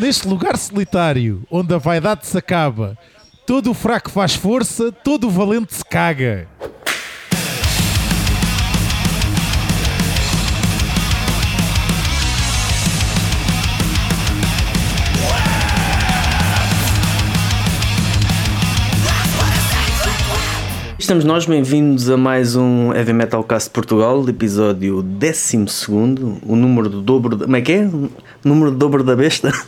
Neste lugar solitário, onde a vaidade se acaba, todo o fraco faz força, todo o valente se caga. Estamos nós bem-vindos a mais um Heavy Metal Cast de Portugal, episódio 12, o número do dobro. De... Como é que é? O número do dobro da besta?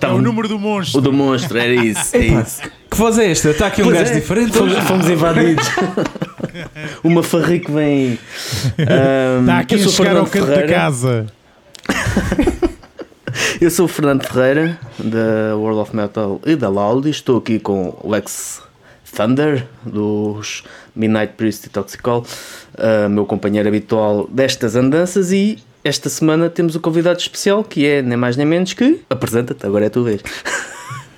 É o número do monstro. O do monstro, era isso. É isso. Que voz é esta? Está aqui um Pois gajo é, diferente. Fomos, fomos invadidos. Uma farrique vem. Ahm, Está aqui a chegar ao Fernando canto da Ferreira. casa. Eu sou o Fernando Ferreira, da World of Metal e da Loud. Estou aqui com o Lex Thunder, dos Midnight Priest e Toxicol, ah, meu companheiro habitual destas andanças. E esta semana temos o convidado especial que é nem mais nem menos que. Apresenta-te, agora é a tua vez.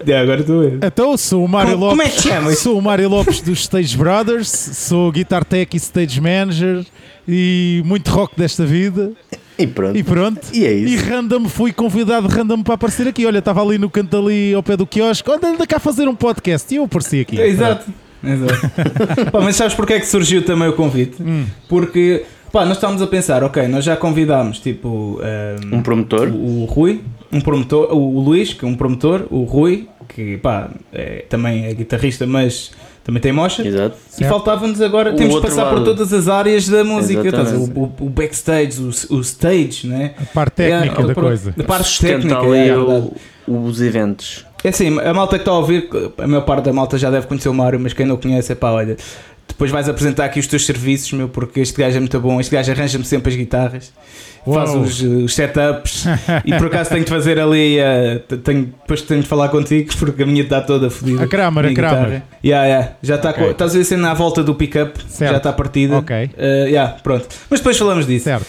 É, agora estou a ver. Então, sou o Mário Lopes. como é que te chamas? Sou o Mário Lopes dos Stage Brothers, sou Guitar Tech e Stage Manager e muito rock desta vida. E pronto. E pronto. E é isso. E random fui convidado random para aparecer aqui. Olha, estava ali no canto ali ao pé do quiosque. Olha, anda cá fazer um podcast. E eu apareci aqui. Exato. Exato. Pá, mas sabes porque é que surgiu também o convite? Porque pá, nós estávamos a pensar, ok, nós já convidámos tipo ehm, Um promotor. o, o Rui, um promotor, o, o Luís, que é um promotor, o Rui, que pá, é, também é guitarrista, mas também tem mocha. Exato. E faltava-nos agora, O temos de passar por lado. todas as áreas da música, a? Exatamente. o, o, o backstage, o, o stage, né? A parte técnica É, da o- coisa. A parte técnica, ali é, é o- os eventos. É assim, a malta que está a ouvir, a maior parte da malta já deve conhecer o Mário, mas quem não conhece, é pá, olha, depois vais apresentar aqui os teus serviços, meu, porque este gajo é muito bom, este gajo arranja-me sempre as guitarras, faz Uau. os, os setups e por acaso tenho de fazer ali, t- tenho, depois tenho de falar contigo porque a minha está toda fodida. A Kramer, a Kramer. Yeah, yeah, já está Ok. com- estás a ver cena à volta do pick-up, já está partida. Ok. Eh, yeah, pronto. Mas depois falamos disso. Certo.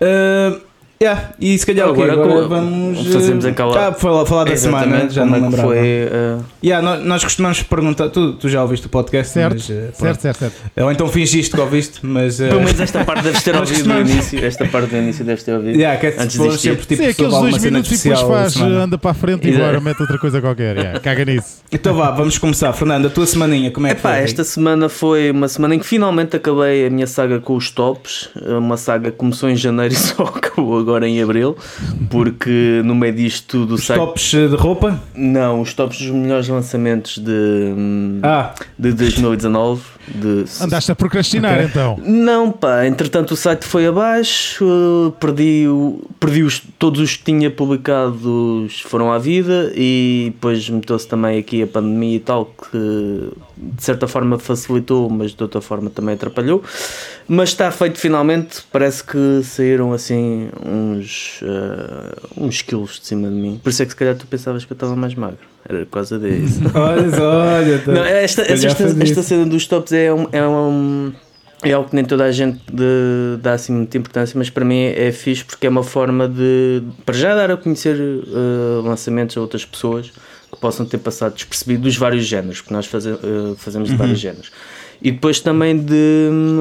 Uh, yeah, e se calhar Agora agora, agora vamos fazemos uh, aquela- ah, falar, falar da semana, já não é lembrava. foi. ah, Yeah, nós, nós costumamos perguntar, tu, tu já ouviste o podcast, Certo. mas, uh, pronto. Certo, certo, certo. ou então fingiste que ouviste, mas uh, Pelo menos esta parte deves ter ouvido no início. Esta parte do início deves ter ouvido. yeah, que é Antes ir. sempre tipo Sim, aqueles dois cena minutos e depois faz, anda para a frente e agora mete outra coisa qualquer. Yeah, caga nisso. Então vá, vamos começar. Fernando, a tua semaninha, como é que Epá, foi? esta semana foi uma semana em que finalmente acabei a minha saga com os tops. Uma saga que começou em janeiro e só acabou agora em abril, porque no meio disto tudo Os sai. tops uh, de roupa? Não, os tops dos melhores lançamentos de, Ah, de 2019. De... Andaste a procrastinar Ok. então. Não, pá, entretanto o site foi abaixo, uh, perdi, o- perdi os, todos os que tinha publicados foram à vida e depois meteu-se também aqui a pandemia e tal, que de certa forma facilitou, mas de outra forma também atrapalhou. Mas está feito finalmente, parece que saíram assim uns, uh, uns quilos de cima de mim. Por isso é que se calhar tu pensavas que eu estava mais magro, era por causa disso. olha, olha. tá- Não, esta, esta, esta isso. cena dos tops é, um, é, um, é algo que nem toda a gente de- dá assim muita importância, mas para mim é, fixe porque é uma forma de, para já, dar a conhecer eh, lançamentos a outras pessoas que possam ter passado despercebido dos vários géneros, porque nós faze- eh, fazemos de vários géneros. E depois também de hum,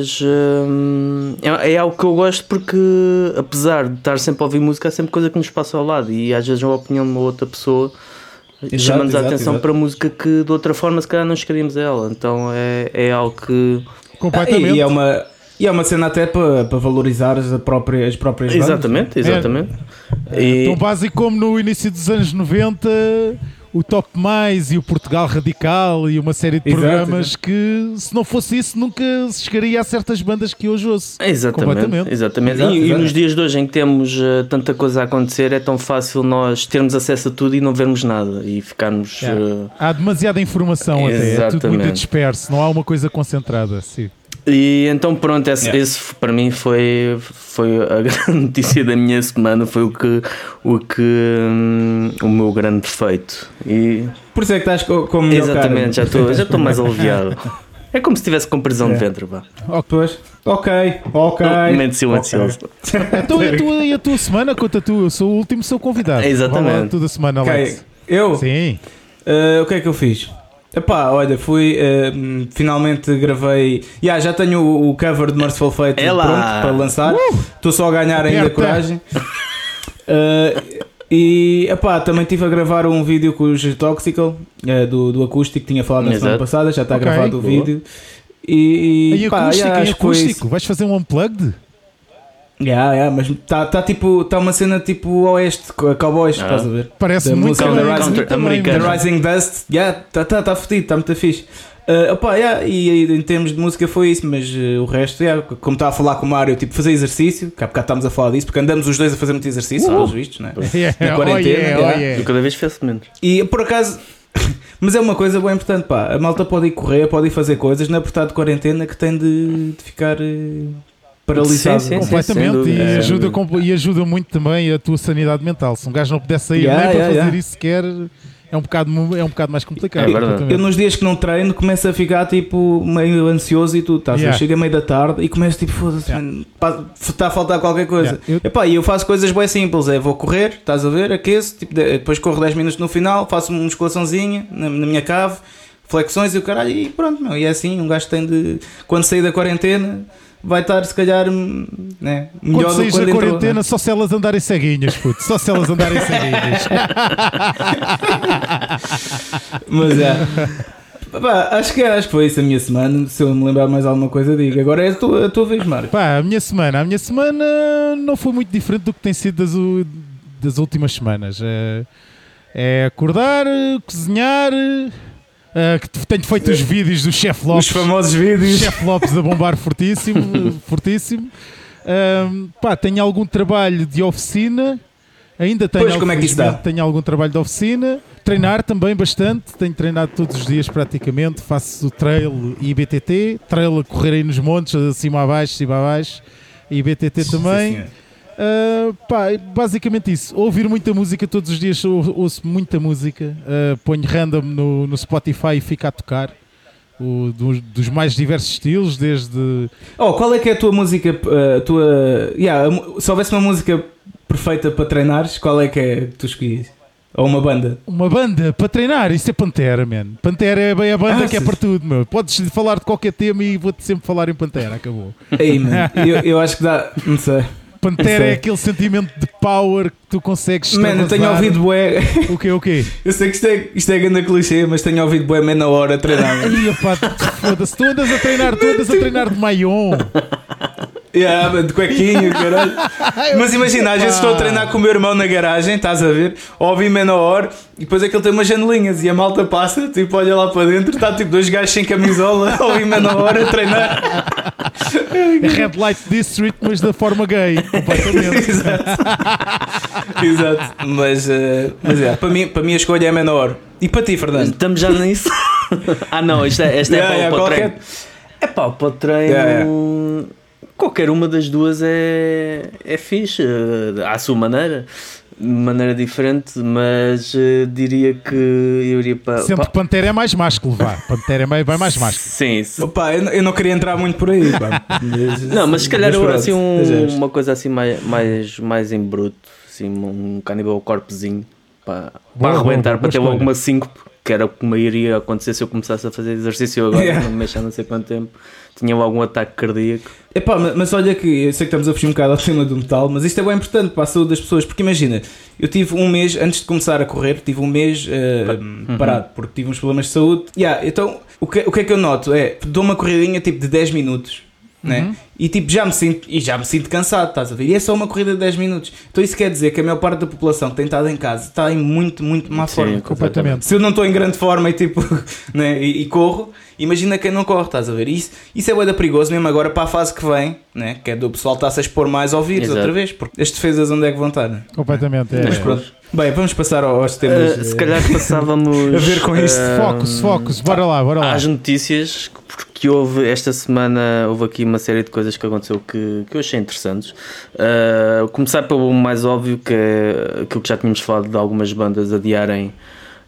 as, hum, é, é algo que eu gosto porque apesar de estar sempre a ouvir música, há sempre coisa que nos passa ao lado e às vezes a opinião de uma outra pessoa chama-nos a atenção exato. para música que de outra forma se calhar não chegaríamos a ela. Então é, é algo que. Ah, Completamente. e, é uma, e é uma cena até para, para valorizar as, própria, as próprias bandas. Exatamente, exatamente. E, Tão básico como no início dos anos 90, o Top Mais e o Portugal Radical e uma série de Exato, programas exato. que, se não fosse isso, nunca se chegaria a certas bandas que hoje ouço. Exatamente, Completamente. exatamente. Exato, e, e nos dias de hoje em que temos eh, tanta coisa a acontecer, é tão fácil nós termos acesso a tudo e não vermos nada e ficarmos. Eh, Há demasiada informação até, é tudo muito disperso, não há uma coisa concentrada. Sim. E então pronto, esse, Yeah. esse para mim foi, foi a grande notícia da minha semana, foi o que o, que, hum, o meu grande defeito. E Por isso é que estás co- com a melhor exatamente, já cara. estou já estou mais aliviado. É como se estivesse com prisão de É. ventre, vá. Pois. Ok, ok. Um momento silencioso. Então e a, tua, e a tua semana? Conta tu, eu sou o último seu convidado. Exatamente. Vá lá, tu da semana, Ok, Alex. Eu? Sim. Uh, o que é que eu fiz? Epá, olha, fui. uh, finalmente gravei. Yeah, já tenho o, o cover de Merciful Fate É pronto para lançar. Estou só a ganhar ainda Aperta. coragem. Uh, E epá, também estive a gravar um vídeo com os Toxical eh, do, do acústico, tinha falado na semana passada, já está Ok, gravado o boa. vídeo. E, e Em pá, acústico, foi isso. acústico. Vais fazer um unplugged? Yeah, yeah, mas está tá, tipo, tá uma cena tipo oeste, co- cowboys, Ah. estás a ver? Parece Da muito música muito Rising- mas- The Rising Dust, yeah, tá, tá, tá fodido, está muito fixe. Uh, opá, yeah, e, e em termos de música foi isso, mas uh, o resto, yeah, como estava a falar com o Mário, tipo, fazer exercício, que há bocado estávamos a falar disso, porque andamos os dois a fazer muito exercício, Uh. pelos vistos, né? Yeah, Na oh quarentena, yeah, oh yeah. yeah. Eu cada vez faço menos. E por acaso, mas é uma coisa bem importante, pá, a malta pode ir correr, pode ir fazer coisas, não é por estar de quarentena que tem de, de ficar uh, paralisado. Sim, sim, sim. Completamente, dúvida. e, É. ajuda, e ajuda muito também a tua sanidade mental. Se um gajo não pudesse sair Yeah, nem para yeah, fazer yeah. isso sequer, é um bocado, é um bocado mais complicado. É. Eu nos dias que não treino começo a ficar tipo meio ansioso e tudo, ver? Yeah. Chega meio da tarde e começo tipo, foda-se, Yeah. está a faltar qualquer coisa. Yeah. Eu- Epá, e eu faço coisas bem simples, é vou correr, estás a ver, aqueço, tipo, de- depois corro 10 minutos no final, faço uma musculaçãozinha na, na minha cave, flexões e o caralho, e pronto, meu, e é assim, um gajo tem de, quando sair da quarentena, vai estar se calhar hum, né, melhor Quando do saís da entrou, quarentena, né? só se elas andarem ceguinhas, puto. Só se elas andarem ceguinhas. Mas é. Pá, acho, que, acho que foi isso a minha semana. Se eu me lembrar mais alguma coisa, diga. Agora é a tua, a tua vez, Marco. Pá, a minha semana, a minha semana não foi muito diferente do que tem sido das, das últimas semanas. É, é acordar, cozinhar, é, que te- tenho feito os vídeos do Chef Os Lopes. famosos vídeos. Chef Lopes a bombar fortíssimo, fortíssimo. Pá, tenho algum trabalho de oficina. Ainda tenho, Pois, como é que felizmente, tenho algum trabalho de oficina. Treinar também bastante. Tenho treinado todos os dias praticamente. Faço o trail e BTT. Trail a correr aí nos montes, acima a baixo, cima a baixo. E BTT também. Sim. Uh, pá, é basicamente isso. Ouvir muita música todos os dias, ou- ouço muita música. Uh, ponho random no, no Spotify e fico a tocar. O, dos, dos mais diversos estilos, desde. Oh, qual é que é a tua música? uh, A tua. Yeah, se houvesse uma música perfeita para treinares, qual é que é que tu escolhias? Ou uma banda? Uma banda para treinar, isso é Pantera, man. Pantera é bem a banda Ah, que é para tudo, meu. Podes falar de qualquer tema e vou-te sempre falar em Pantera, acabou. Aí, mano, eu, eu acho que dá. Não sei. Pantera Sei. é aquele sentimento de power que tu consegues Mano, eu tenho ouvido bué. O quê, o quê? Eu sei que isto é, isto é grande clichê, mas tenho ouvido bué meia hora a treinar. Ai, pá, foda-se, tu andas a treinar, tu andas a treinar de maion. Yeah, de cuequinho, caralho. Mas imagina, às vezes estou a treinar com o meu irmão na garagem, estás a ver? Ouvi menor e depois aquele tem umas janelinhas e a malta passa, tipo, olha lá para dentro, está tipo dois gajos sem camisola, ouvi menor a treinar. É Red Light District, mas da forma gay, completamente. Exato. Exato. Mas, eh, mas é, para mim, para mim a escolha é menor. E para ti, Fernando? Estamos já nisso? ah, não, é, esta é Yeah, para, yeah, para o treino. É pá, para o treino. Qualquer uma das duas é, é fixe, eh, à sua maneira, de maneira diferente, mas eh, diria que eu iria para. Para- que Pantera é mais másculo, vá. Pantera é mais, vai mais másculo. Sim, se- Opa, eu, não- eu não queria entrar muito por aí. pá. Mas- Não, mas se calhar pronto, assim um- estejamos. uma coisa assim mais, mais, mais em bruto, assim, um canibal corpozinho para, para arrebentar, para ter escolha. Logo uma 5, que era como iria acontecer se eu começasse a fazer exercício agora, Yeah. não me mexer não sei quanto tempo, tinha logo um ataque cardíaco. Epá, ma- mas olha que eu sei que estamos a fugir um bocado ao tema do metal, mas isto é bem importante para a saúde das pessoas, porque imagina, eu tive um mês, antes de começar a correr, tive um mês eh, parado, porque tive uns problemas de saúde. Yeah, então, o que, o que é que eu noto? É, dou uma corridinha tipo de 10 minutos, né? Uhum. E tipo, já me sinto, e já me sinto cansado, estás a ver? E é só uma corrida de 10 minutos. Então isso quer dizer que a maior parte da população que tem estado em casa está em muito, muito má Sim, forma. Completamente. Se eu não estou em grande forma e tipo, né, e, e corro, imagina quem não corre, estás a ver? Isso, isso é bué da perigoso mesmo agora para a fase que vem, né? Que é do pessoal estar-se a expor mais ao vírus Exato. outra vez, porque as defesas onde é que vão estar, né? Completamente. É. Mas pronto. Bem, vamos passar ao- aos temas. Eh, se calhar passávamos a ver com isto. eh, Focus, focus, bora lá, bora lá. às notícias, porque houve esta semana houve aqui uma série de coisas que aconteceu que, que eu achei interessantes. Uh, começar pelo mais óbvio, que é aquilo que já tínhamos falado de algumas bandas adiarem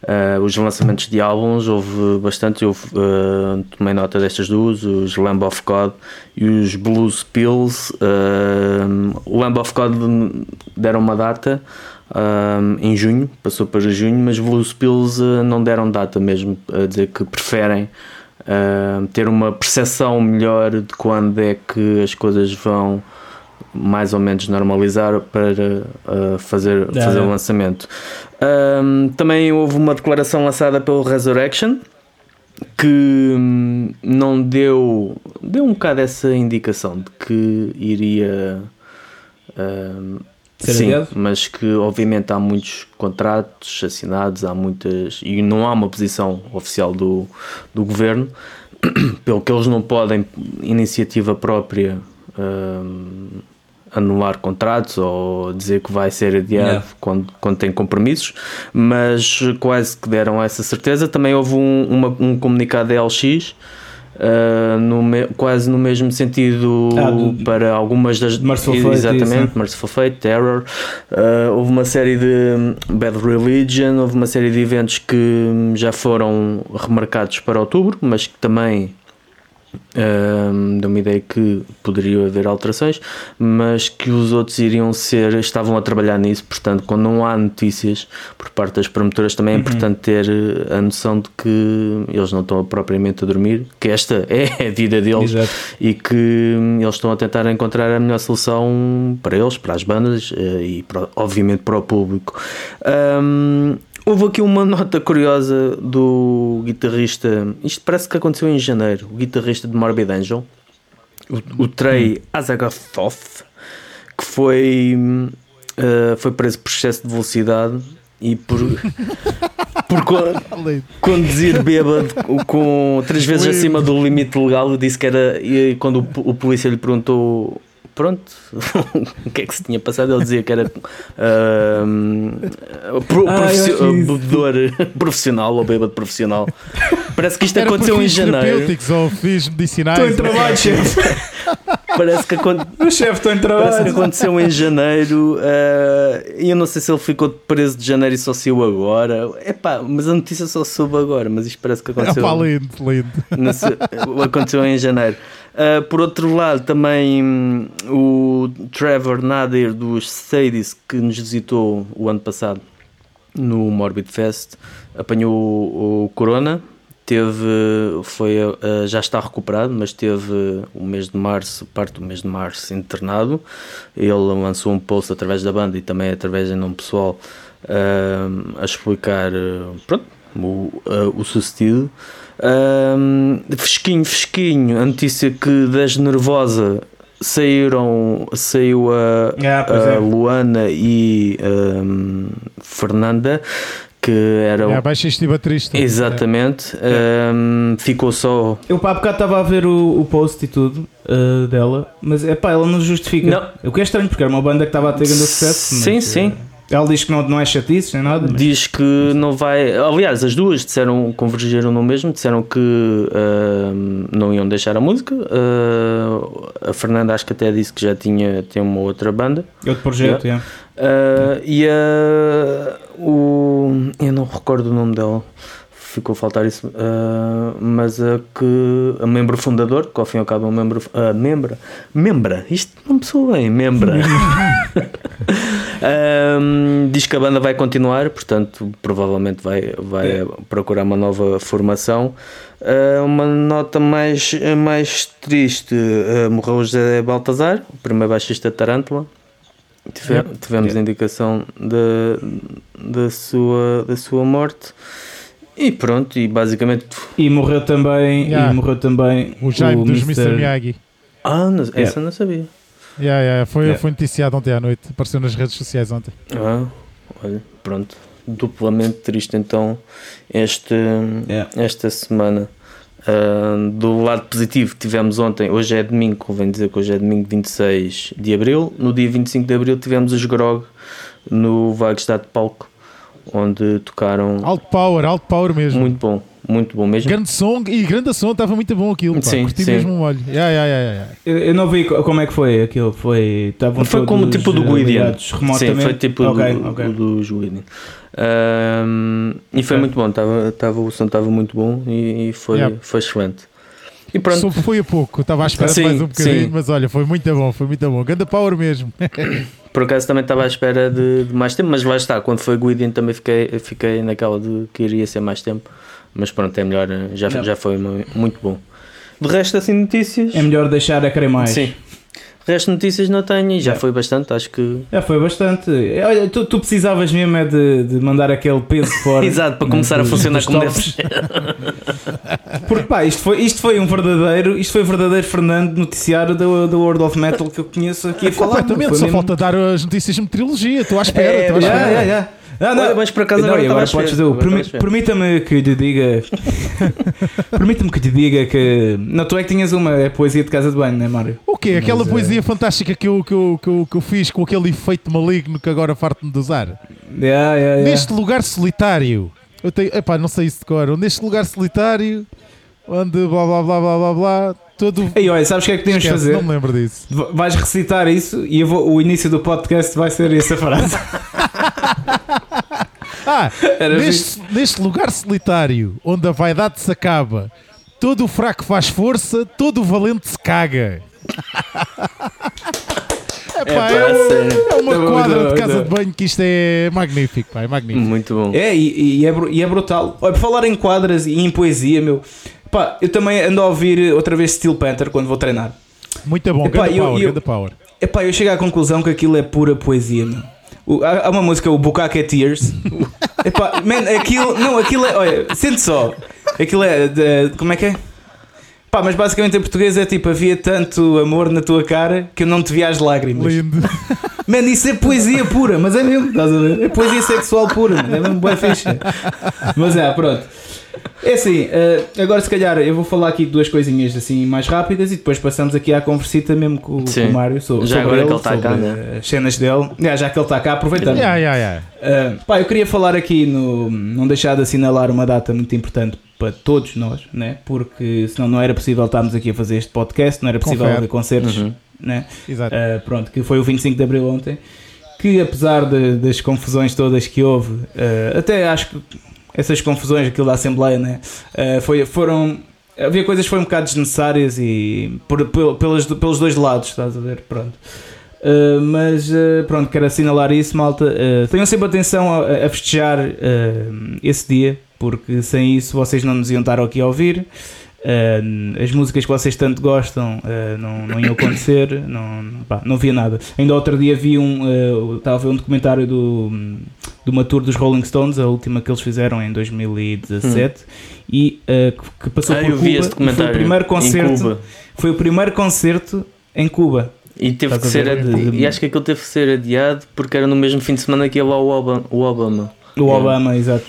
uh, os lançamentos de álbuns. Houve bastante, eu uh, tomei nota destas duas, os Lamb of God e os Blues Pills. Uh, o Lamb of God deram uma data. um, em junho, passou para junho, mas Blues Pills uh, não deram data mesmo, a dizer que preferem uh, ter uma percepção melhor de quando é que as coisas vão mais ou menos normalizar para uh, fazer, Yeah, fazer o lançamento. Um, também houve uma declaração lançada pelo Resurrection que hum, não deu deu um bocado essa indicação de que iria hum, Sim, mas que obviamente há muitos contratos assinados, há muitas e não há uma posição oficial do, do governo, pelo que eles não podem iniciativa própria hum, anular contratos ou dizer que vai ser adiado Yeah. quando, quando tem compromissos, mas quase que deram essa certeza. Também houve um, uma- um comunicado da LX. Uh, no me- quase no mesmo sentido Ah, do- para algumas das Merciful Fate, exatamente isso, né? Merciful Fate, Terror uh, houve uma série de hum, Bad Religion houve uma série de eventos que hum, já foram remarcados para outubro mas que também hum, deu-me ideia que poderia haver alterações mas que os outros iriam ser estavam a trabalhar nisso portanto quando não há notícias por parte das promotoras também é importante ter uh, a noção de que eles não estão propriamente a dormir que esta é a vida deles Exato. e que hum, eles estão a tentar encontrar a melhor solução para eles, para as bandas eh, e para- obviamente para o público. Hum, houve aqui uma nota curiosa do guitarrista, isto parece que aconteceu em janeiro, o guitarrista de Morbid Angel, o, o Trey Azagothoth, que foi, eh, foi preso por excesso de velocidade e por. por co- conduzir bêbado com três vezes acima do limite legal disse que era e quando o, o polícia lhe perguntou pronto o que é que se tinha passado ele dizia que era ahm, pro- Ah, bebedor profissional ou bêbado profissional parece que isto Era aconteceu em janeiro terapêuticos ou fins medicinais. Estou em trabalho, chefe. parece que aconteceu O chefe, estou em Parece que trabalho. aconteceu em janeiro eh, e eu não sei se ele ficou preso de janeiro e só saiu agora. Epá, mas a notícia só soube agora, mas isto parece que É aconteceu. pá, lindo, lindo. Aconteceu em janeiro. Uh, por outro lado, também hum, o Trevor Nader dos Sadis, que nos visitou o ano passado no Morbid Fest, apanhou o, o Corona. Teve, foi, uh, já está recuperado, mas teve o mês de março, parte do mês de março, internado. Ele lançou um post através da banda e também através de nome pessoal uh, a explicar pronto, o, o sucedido. Um, fresquinho, fresquinho, a notícia que das Nervosa saíram, saiu a, Ah, a é. Luana e um, Fernanda, que eram. É, baixista e baterista. Exatamente, um, ficou só. Eu pá, há bocado estava a ver o, o post e tudo uh, dela, mas é pá, ela não justifica. Não. O que é estranho, porque era uma banda que estava a ter grande sucesso. Sim, mas, sim. uh, Ela diz que não, não é chatice nem nada. Mas... Diz que não vai. Aliás, as duas disseram, convergiram no mesmo, disseram que um, não iam deixar a música. Uh, a Fernanda acho que até disse que já tinha, tinha uma outra banda. Outro projeto, yeah. Uh, e a. o, eu não recordo o nome dela, ficou a faltar isso, uh, mas a que. a membro fundador, que ao fim e ao cabo é um membro. A membra. Membra, isto não me soa bem, membra. Um, diz que a banda vai continuar, portanto, provavelmente vai, vai É. procurar uma nova formação. Uh, uma nota mais, mais triste: uh, morreu o José Baltazar, o primeiro baixista de Tarântula. Tive- Yep. Tivemos a indicação da, da, sua, da sua morte. E pronto, e basicamente. E morreu também, Yeah. e morreu também O Jaime dos Mr. Mr. Miyagi. Ah, não- essa não sabia. Yeah, yeah, foi, Yeah. foi noticiado ontem à noite. Apareceu nas redes sociais ontem. Ah, olha, pronto. Duplamente triste então este, Yeah. esta semana. Ah, do lado positivo, tivemos ontem, hoje é domingo, convém dizer que hoje é domingo 26 de abril. No dia 25 de abril tivemos os Grog no Wagstad Palco, onde tocaram Alto power, alto power mesmo. muito bom, muito bom mesmo. Grande som e grande som, estava muito bom aquilo. Pá. Sim, Curti sim. mesmo um olho. Yeah, yeah, yeah, yeah. Eu, eu não vi co- como é que foi aquilo. Foi, Foi como tipo do eh, Guidian. Sim, foi tipo Ok, do, ok. do, dos Guidian. Ahm, e foi Ok. muito bom, tava, tava, o som estava muito bom e, e foi, Yeah. foi excelente. E pronto, som foi a pouco, estava à espera de Sim, mais um bocadinho, sim. mas olha, foi muito bom, foi muito bom. Grande power mesmo. por acaso também estava à espera de, de mais tempo, mas lá está, quando foi Guidian também fiquei, fiquei naquela de que iria ser mais tempo. Mas pronto, é melhor, já, já foi mu- muito bom. De resto, assim, notícias. É melhor deixar a querer mais. Sim. O resto de notícias não tenho e já foi bastante, acho que. Já foi bastante. Olha, tu, tu precisavas mesmo é de, de mandar aquele peso fora. Exato, para começar a funcionar dos como deve ser. Porque pá, isto foi, isto foi um verdadeiro, isto foi o verdadeiro Fernando noticiário do, do World of Metal que eu conheço aqui a falar. Completamente, só mesmo- falta dar as notícias de meteorologia. Estou à espera, É, estou à já, espera. já, já. Ah, não, Olha, mas por acaso não, agora agora podes dizer, permi- permita-me que lhe diga. permita-me que lhe diga que. Não, tu é que tinhas uma é poesia de casa de banho, não é, Mário? O quê? Aquela Mas, é- poesia fantástica que eu, que, eu, que, eu, que eu fiz com aquele efeito maligno que agora farto-me de usar. Yeah, yeah, yeah. Neste lugar solitário, eu tenho, epá, não sei isso de cor, neste lugar solitário, onde blá blá blá blá blá blá, todo. Ei, olha, sabes o que é que Esquece, fazer? Não me lembro disso. Vais recitar isso e vou- o início do podcast vai ser essa frase. Ah, Era neste, neste lugar solitário, onde a vaidade se acaba, todo o fraco faz força, todo o valente se caga. Epá, é, sério. é uma quadra bom, de casa de banho que isto é magnífico, pá, é magnífico. Muito bom. É, e, e é, e é brutal. Olha, por falar em quadras e em poesia, meu. Pá, eu também ando a ouvir outra vez Steel Panther quando vou treinar. Muito bom, Epá, grande eu- power, eu- grande power. Epá, eu chego à conclusão que aquilo é pura poesia, meu. O- há, há uma música, o Bukake Tears. Epá, man, aquilo, não, aquilo é, olha, sente só. Aquilo é, de- como é que é? Pá, mas basicamente em português é tipo, havia tanto amor na tua cara que eu não te via as lágrimas. Lindo. Mano, isso é poesia pura, mas é mesmo, estás a ver? É poesia sexual pura, mano, é mesmo boa ficha. Mas é, pronto. É assim, eh, agora se calhar eu vou falar aqui duas coisinhas assim mais rápidas e depois passamos aqui à conversita mesmo com, com o Mário sobre, Já sobre agora ele, que ele está cá, né? as cenas dele. É, já que ele está cá, aproveitando. Yeah, yeah, yeah. Uh, pá, eu queria falar aqui no. Não deixar de assinalar uma data muito importante para todos nós, né? Porque senão não era possível estarmos aqui a fazer este podcast, não era possível Confere. haver concertos, Uhum. Né? Exato. Uh, pronto, que foi o 25 de Abril ontem. Que apesar de- das confusões todas que houve, uh, até acho que essas confusões, aquilo da Assembleia, né? Uh, foi, foram. Havia coisas que foram um bocado desnecessárias e por, pel- pelos, pelos dois lados, estás a ver? Pronto. Uh, mas uh, pronto, quero assinalar isso, malta. Uh, tenham sempre atenção a, a festejar esse dia, porque sem isso vocês não nos iam estar aqui a ouvir. Uh, as músicas que vocês tanto gostam uh, não, não iam acontecer, não, pá, não via nada. Ainda outro dia vi um, uh, estava a ver um documentário do, de uma tour dos Rolling Stones, a última que eles fizeram em 2017, e uh, que- passou Ah, por eu vi Cuba. foi o primeiro concerto, Cuba. foi o primeiro concerto em Cuba. E teve Estás que ser De- E acho que aquilo teve que ser adiado porque era no mesmo fim de semana que ia lá o Obama. O Obama. O Yeah. Obama, exato.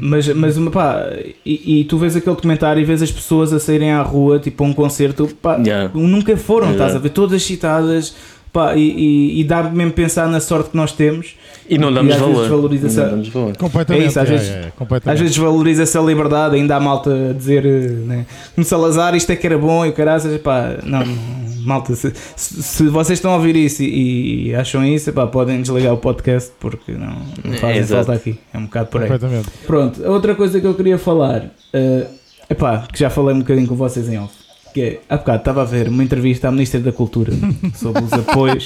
Mas, mas pá, e, e tu vês aquele documentário e vês as pessoas a saírem à rua, tipo a um concerto, pá, Yeah. nunca foram, Yeah. estás a ver? Todas citadas, pá, e, e, e dá mesmo pensar na sorte que nós temos. E não E damos às vezes valor. desvaloriza-se Não damos valor. Completamente. É isso, às vezes- yeah, completamente. Às vezes valoriza-se a liberdade, ainda há malta a dizer, eh, né? no Salazar isto é que era bom e o caraças, pá, não, não, malta, se, se, se vocês estão a ouvir isso e, e acham isso, pá, podem desligar o podcast porque não, não É, fazem exato. falta aqui, é um bocado por aí. Pronto, a outra coisa que eu queria falar, é epá, que já falei um bocadinho com vocês em off, que é, há bocado estava a ver uma entrevista à Ministra da Cultura sobre os apoios.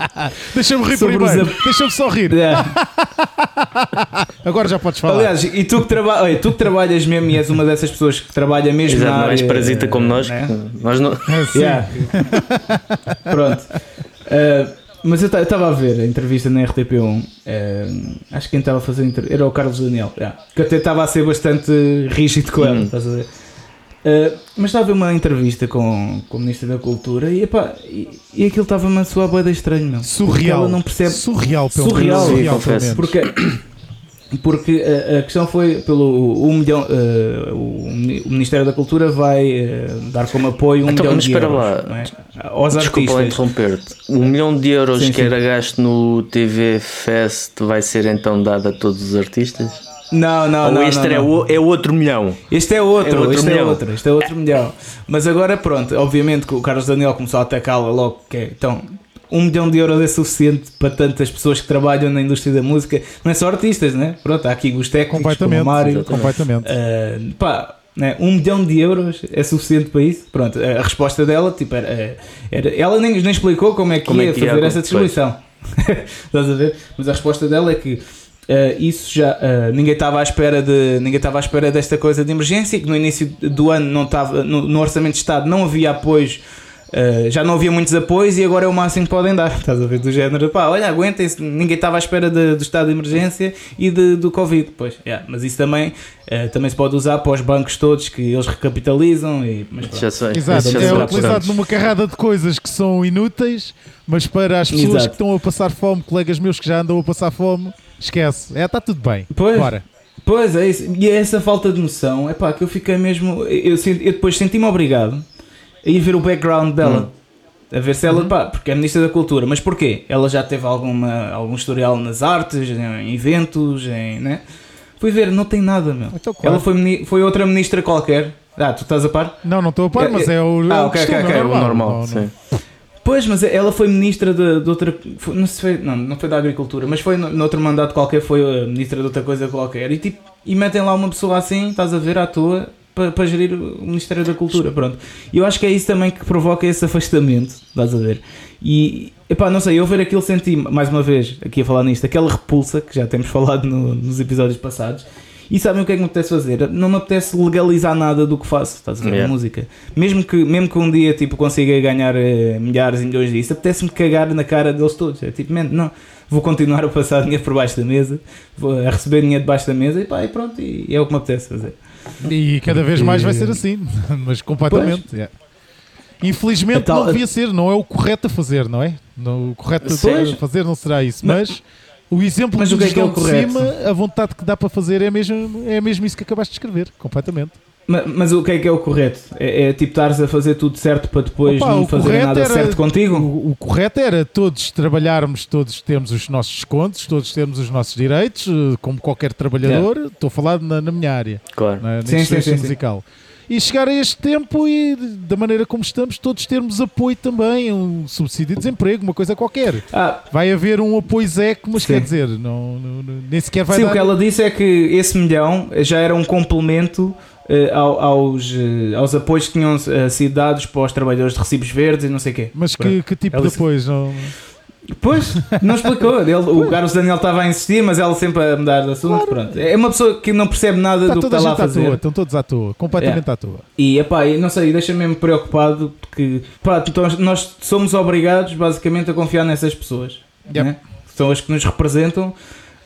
Deixa-me rir Sobre primeiro. ap- Deixa-me só rir. É. Agora já podes falar. Aliás, e tu que, traba olha, tu que trabalhas mesmo e és uma dessas pessoas que trabalha mesmo Exato, na não és parasita como nós. né? Nós não. É, sim. Yeah. Pronto. Uh, mas eu estava a ver a entrevista na RTP1. uh, acho que quem estava a fazer era o Carlos Daniel. yeah, que até estava a ser bastante rígido com ela. Uhum. Estás a ver? Uh, mas estava a ver uma entrevista com, com o Ministro da Cultura e, epá, e, e aquilo estava-me a soar boeda estranho. Porque Surreal. Ela não percebe. Surreal, pelo Surreal, menos. sim, pelo confesso. menos. Porque, porque a, a questão foi pelo um milhão, uh, o Mini- o Ministério da Cultura vai uh, dar como apoio um Então, milhão mas de espera euros lá. não é? aos Desculpa lá artistas. interromper-te. Um milhão de euros Sim, que sim. era gasto no TV Fest vai ser então dado a todos os artistas? Não, não, Ou não. este não, é, não. o- é outro milhão? Este é outro, É outro este é milhão. outro, este é outro milhão. Mas agora pronto, obviamente que o Carlos Daniel começou a atacá-la logo, que é, então, um milhão de euros é suficiente para tantas pessoas que trabalham na indústria da música, não é só artistas, né? Pronto, há aqui os técnicos, como o Completamente. Mário. Completamente. Uh, pá, né, um milhão de euros é suficiente para isso? Pronto, a resposta dela, tipo, era, era- ela nem, nem explicou como é que Como é ia que ia fazer essa acontecer. distribuição. Estás a ver? Mas a resposta dela é que uh, isso já uh, ninguém estava à espera de ninguém estava à espera desta coisa de emergência, que no início do ano não estava no, no orçamento de Estado não havia apoios Uh, já não havia muitos apoios e agora é o máximo que podem dar. Estás a ver? Do género, pá, olha, aguentem-se, ninguém estava à espera de, do estado de emergência e de, do Covid. Pois, yeah, mas isso também, uh, também se pode usar para os bancos todos que eles recapitalizam. E, mas, já sei. Exato, Já é utilizado numa carrada de coisas que são inúteis, mas para as pessoas Exato. que estão a passar fome, colegas meus que já andam a passar fome, esquece. É, está tudo bem. Pois. Bora. Pois é isso. E é essa falta de noção, é pá, que eu fiquei mesmo. Eu, senti- eu depois senti-me obrigado a ir ver o background dela. A ver se ela, pá, porque é Ministra da Cultura, mas porquê? Ela já teve alguma, algum historial nas artes, em eventos, em. né? Fui ver, não tem nada, meu. Então, claro. Ela foi, mini- foi outra ministra qualquer. Ah, tu estás a par? Não, não estou a par, É, mas é o, é Ah, o ok, costume, ok, ok, é É o normal, Não, não. sim. Pois, mas ela foi ministra de, de outra. foi- não, sei não, não foi da Agricultura, mas foi no, noutro mandato qualquer, foi a ministra de outra coisa qualquer. E, tipo, e metem lá uma pessoa assim, estás a ver, à toa, para, para gerir o Ministério da Cultura. Pronto. E eu acho que é isso também que provoca esse afastamento, estás a ver. E, epá, não sei, eu ver aquilo senti, mais uma vez, aqui a falar nisto, aquela repulsa que já temos falado no- nos episódios passados. E sabem o que é que me apetece fazer? Não me apetece legalizar nada do que faço, estás a ver, Yeah. a música. Mesmo que, mesmo que um dia tipo, consiga ganhar eh, milhares e milhões disso, apetece-me cagar na cara deles todos. É tipo, man, não, vou continuar a passar dinheiro por baixo da mesa, vou a receber dinheiro debaixo da mesa e pá, e pronto, e é o que me apetece fazer. E cada vez mais vai ser assim, mas completamente. yeah. Infelizmente tal- não devia ser, não é o correto a fazer, não é? Não, o correto a fazer não será isso, Mas- mas, o exemplo mas que o que é que é o correto? cima, a vontade que dá para fazer é mesmo, é mesmo isso que acabaste de escrever, completamente. Mas, mas o que é que é o correto? É, é tipo estares a fazer tudo certo para depois Opa, não fazer nada era- certo contigo? O, o correto era todos trabalharmos, todos termos os nossos descontos, todos termos os nossos direitos, eh, como qualquer trabalhador. Estou a falar na, na minha área, Claro. na, na Sim, sim, sim, sim. E chegar a este tempo e, da maneira como estamos, todos termos apoio também, um subsídio de desemprego, uma coisa qualquer. Ah, Vai haver um apoio ZEC, mas Sim. quer dizer, não, não- não- nem sequer vai Sim, dar. o que ela disse é que esse milhão já era um complemento eh, ao- aos, eh, aos apoios que tinham eh, sido dados para os trabalhadores de recibos verdes e não sei o quê. Mas que, que tipo Ela de apoios? Não... Pois, não explicou. Ele, o Carlos Daniel estava a insistir, mas ela sempre a mudar de assunto. Pronto. É uma pessoa que não percebe nada Está do que está a lá a fazer. toa, estão todos à toa, completamente à toa. E epá, não sei, deixa-me mesmo preocupado porque pá, então nós somos obrigados basicamente a confiar nessas pessoas. Yep. né? São as que nos representam,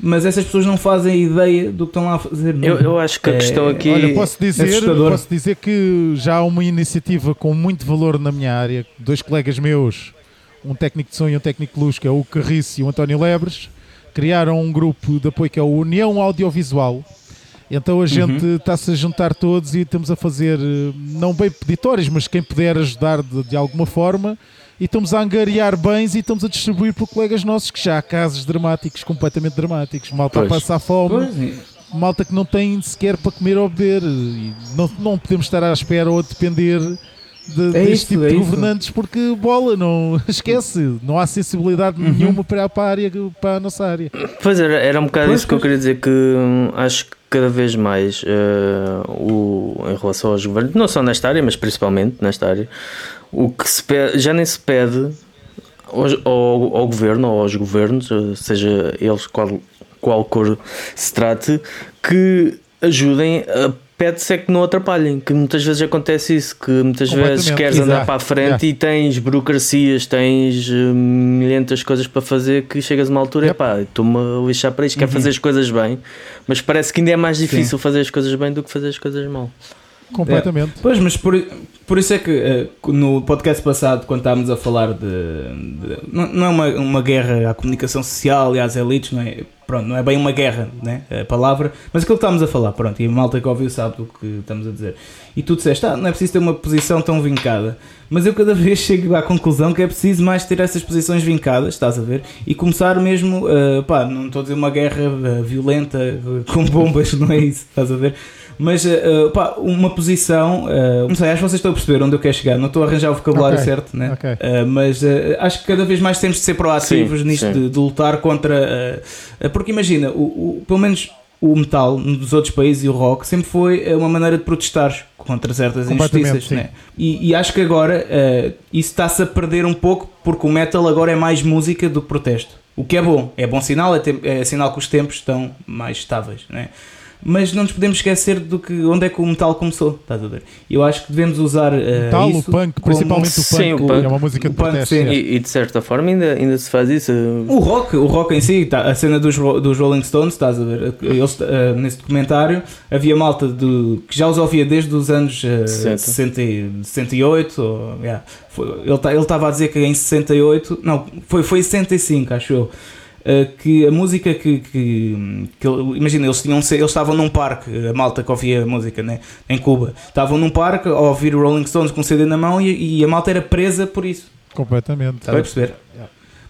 mas essas pessoas não fazem ideia do que estão lá a fazer. Eu, eu acho que a É, questão aqui. Olha, posso dizer, assustador. posso dizer que já há uma iniciativa com muito valor na minha área. Dois colegas meus, um técnico de som e um técnico de luz, que é o Carriço e o António Lebres, criaram um grupo de apoio que é o União Audiovisual. Então a gente está-se a juntar todos e estamos a fazer, eh, não bem peditórios, mas quem puder ajudar de, de alguma forma. E estamos a angariar bens e estamos a distribuir por colegas nossos que já há casos dramáticos, completamente dramáticos. Malta a Pois. passar fome Pois, malta que não tem sequer para comer ou beber. E não, não podemos estar à espera ou a depender de, É deste isso, tipo é de isso. governantes porque bola, não esquece, não há sensibilidade Uhum. nenhuma para, para, a área, para a nossa área. Pois era, era um bocado Pois, isso que eu queria dizer, que hum, acho que cada vez mais eh, o, em relação aos governos, não só nesta área, mas principalmente nesta área, o que se pede, já nem se pede aos- ao, ao governo ou aos governos, eh, seja eles qual, qual cor se trate, que ajudem a pede-se é que não atrapalhem, que muitas vezes acontece isso, que muitas vezes queres andar exato. para a frente e tens burocracias, tens uh, milhentas coisas para fazer que chegas a uma altura e Yep. pá, estou-me a lixar para isto, quero fazer as coisas bem, mas parece que ainda é mais difícil fazer as coisas bem do que fazer as coisas mal. Completamente. Pois, mas por, por isso é que eh, no podcast passado, quando estávamos a falar de. de- não, é uma, uma guerra à comunicação social e às elites, não é? Pronto, não é bem uma guerra, né? A palavra, mas aquilo que estávamos a falar, pronto, e a malta que ouviu sabe do que estamos a dizer. E tu disseste, ah, não é preciso ter uma posição tão vincada, mas eu cada vez chego à conclusão que é preciso mais ter essas posições vincadas, estás a ver? E começar mesmo, eh, pá, não estou a dizer uma guerra eh, violenta com bombas, não é isso, estás a ver? Mas, eh, pá, uma posição, eh, não sei, acho que vocês estão a perceber onde eu quero chegar, não estou a arranjar o vocabulário Ok, certo, né? ok. Eh, mas acho que cada vez mais temos de ser proativos Sim, nisto sim. de, de lutar contra. porque imagina, o, o- pelo menos o metal nos outros países e o rock sempre foi uma maneira de protestar contra certas injustiças. Né? E, e acho que agora eh, isso está-se a perder um pouco porque o metal agora é mais música do que protesto. O que é bom, é bom sinal, é, é sinal que os tempos estão mais estáveis. Né? Mas não nos podemos esquecer do que onde é que o metal começou, estás a ver? Eu acho que devemos usar uh, Tal, o isso punk, como- principalmente o punk, Sim, o punk. é uma música de O punk, protesto. sim. é. E, e de certa forma ainda, ainda se faz isso. O rock, o rock em si, tá, a cena dos, dos Rolling Stones, estás a ver? Eles, eh, nesse documentário havia malta de, que já os ouvia desde os anos eh, 60. 60 e- 68. Ou, yeah. Foi- ele ta- ele estava a dizer que em 68, não, foi, foi 65, acho eu. Eh, que a música que, que, que imagina, eles, tinham, eles estavam num parque, a malta que ouvia música né, em Cuba, estavam num parque a ouvir Rolling Stones com um CD na mão e, e a malta era presa por isso. Completamente. Estás a perceber?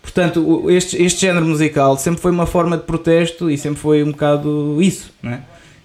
Portanto, este, este género musical sempre foi uma forma de protesto e sempre foi um bocado isso, não é?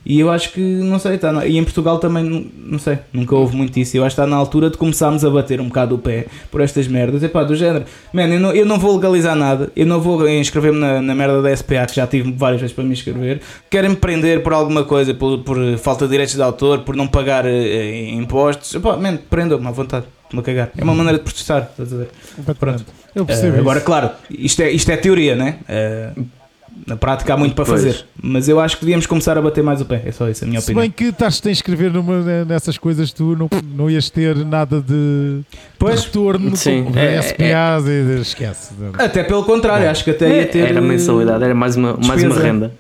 E eu acho que, não sei, tá, na- e em Portugal também, não, sei, nunca houve muito isso. Eu acho que está na altura de começarmos a bater um bocado o pé por estas merdas. Epá, do género, man, eu não, eu não vou legalizar nada, eu não vou inscrever-me na, na merda da SPA, que já tive várias vezes para me inscrever. Querem-me prender por alguma coisa, por, por falta de direitos de autor, por não pagar eh, impostos. Epá, man, prendam-me à vontade, me a cagar. É uma maneira de protestar, estás a ver? Completamente. Eu Eh, percebo agora, isso. claro, isto é, isto é teoria, né? Eh, na prática há muito para Pois. fazer, mas eu acho que devíamos começar a bater mais o pé. É só isso a minha Se opinião. bem que estás-te a inscrever numa, nessas coisas, tu não, não ias ter nada de Pois, retorno Sim, com é- SPAs e de- esquece. até pelo contrário, acho que até ia ter. Era mensalidade, era mais uma, mais uma renda.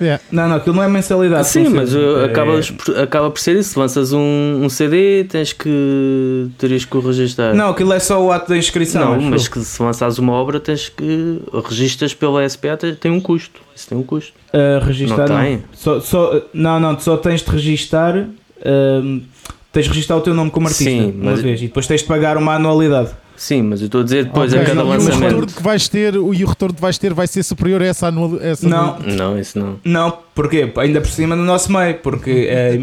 Yeah. Não, não, aquilo não é mensalidade. Sim, mas certeza. uh, É- acabas acaba por ser isso. Se lanças um, um CD, tens que. terias que o registrar. Não, aquilo é só o ato da inscrição. Não, mas que se lançares uma obra, tens que. Registras pela SPA, tem, tem um custo. Isso tem um custo. Uh, registar, Não não. tem? Só, só, não, não, tu só tens de registar. um, tens de registar o teu nome como artista Sim, uma mas- vez e depois tens de pagar uma anualidade. Sim, mas eu estou a dizer depois Ok, a cada e o lançamento. retorno que vais ter, o- e o retorno que vais ter vai ser superior a essa anual. Essa Não, Não, isso não. Não, porquê? Ainda por cima no nosso meio, porque é,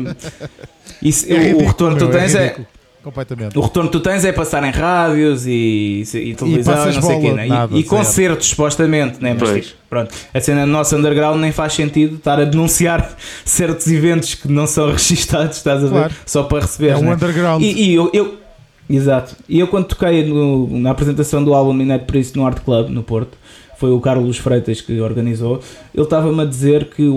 isso, É o- ridículo, o retorno que tu meu, tens é, ridículo. Completamente. o retorno que tu tens é passar em rádios e, e televisão passas não sei o quê, né? E- nada, e, zero. concertos supostamente, né? Mas tipo, pronto, a cena do nosso underground nem faz sentido estar a denunciar certos eventos que não são registados, estás a ver? Claro. Só para receber. É um né? underground. E, e eu, eu- exato. E eu quando toquei no- na apresentação do álbum Minete Priest no Art Club no Porto, foi o Carlos Freitas que organizou, ele estava-me a dizer que o,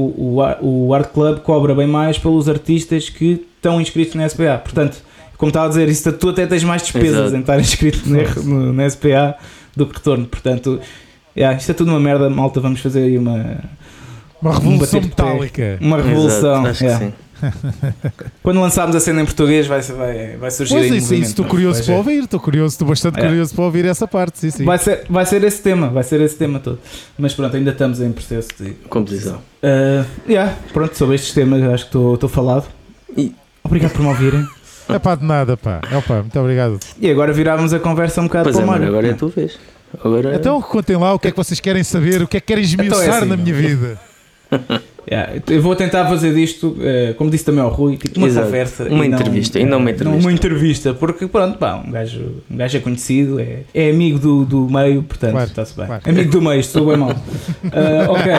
o, o Art Club cobra bem mais pelos artistas que estão inscritos na SPA. Portanto, como estava a dizer, isso, tu até tens mais despesas Exato. em estar inscrito no, na SPA do que retorno. Portanto, yeah, isto é tudo uma merda, malta. Vamos fazer aí uma, Uma revolução metálica. uma revolução. Exato, acho yeah. que sim. Quando lançarmos a cena em português, vai, vai, vai surgir Pois aí isso, isso estou curioso Vai para ser. ouvir, estou curioso, estou bastante É. curioso para ouvir essa parte, sim, sim. Vai ser, vai ser esse tema, vai ser esse tema todo. Mas pronto, ainda estamos em processo de. Composição. Uh, yeah, pronto, sobre estes temas acho que estou estou falado. E- Obrigado por me ouvirem. É pá, de nada, pá. É pá, muito obrigado. E agora virávamos a conversa um bocado Pois para é, o Mário. agora é tua vez. Agora Então contem lá o que é que vocês querem saber, o que é que querem esmiuçar Então é assim, na minha não. vida. Yeah, eu vou tentar fazer disto, eh, como disse também ao Rui, tipo uma Exato. conversa. Uma e não- entrevista, e não uma eh, entrevista. uma entrevista, porque pronto, pá, um gajo, um gajo é conhecido, é, é amigo do, do meio, portanto Claro, está-se bem. claro. Amigo do meio, estou bem mal. Ah, ok.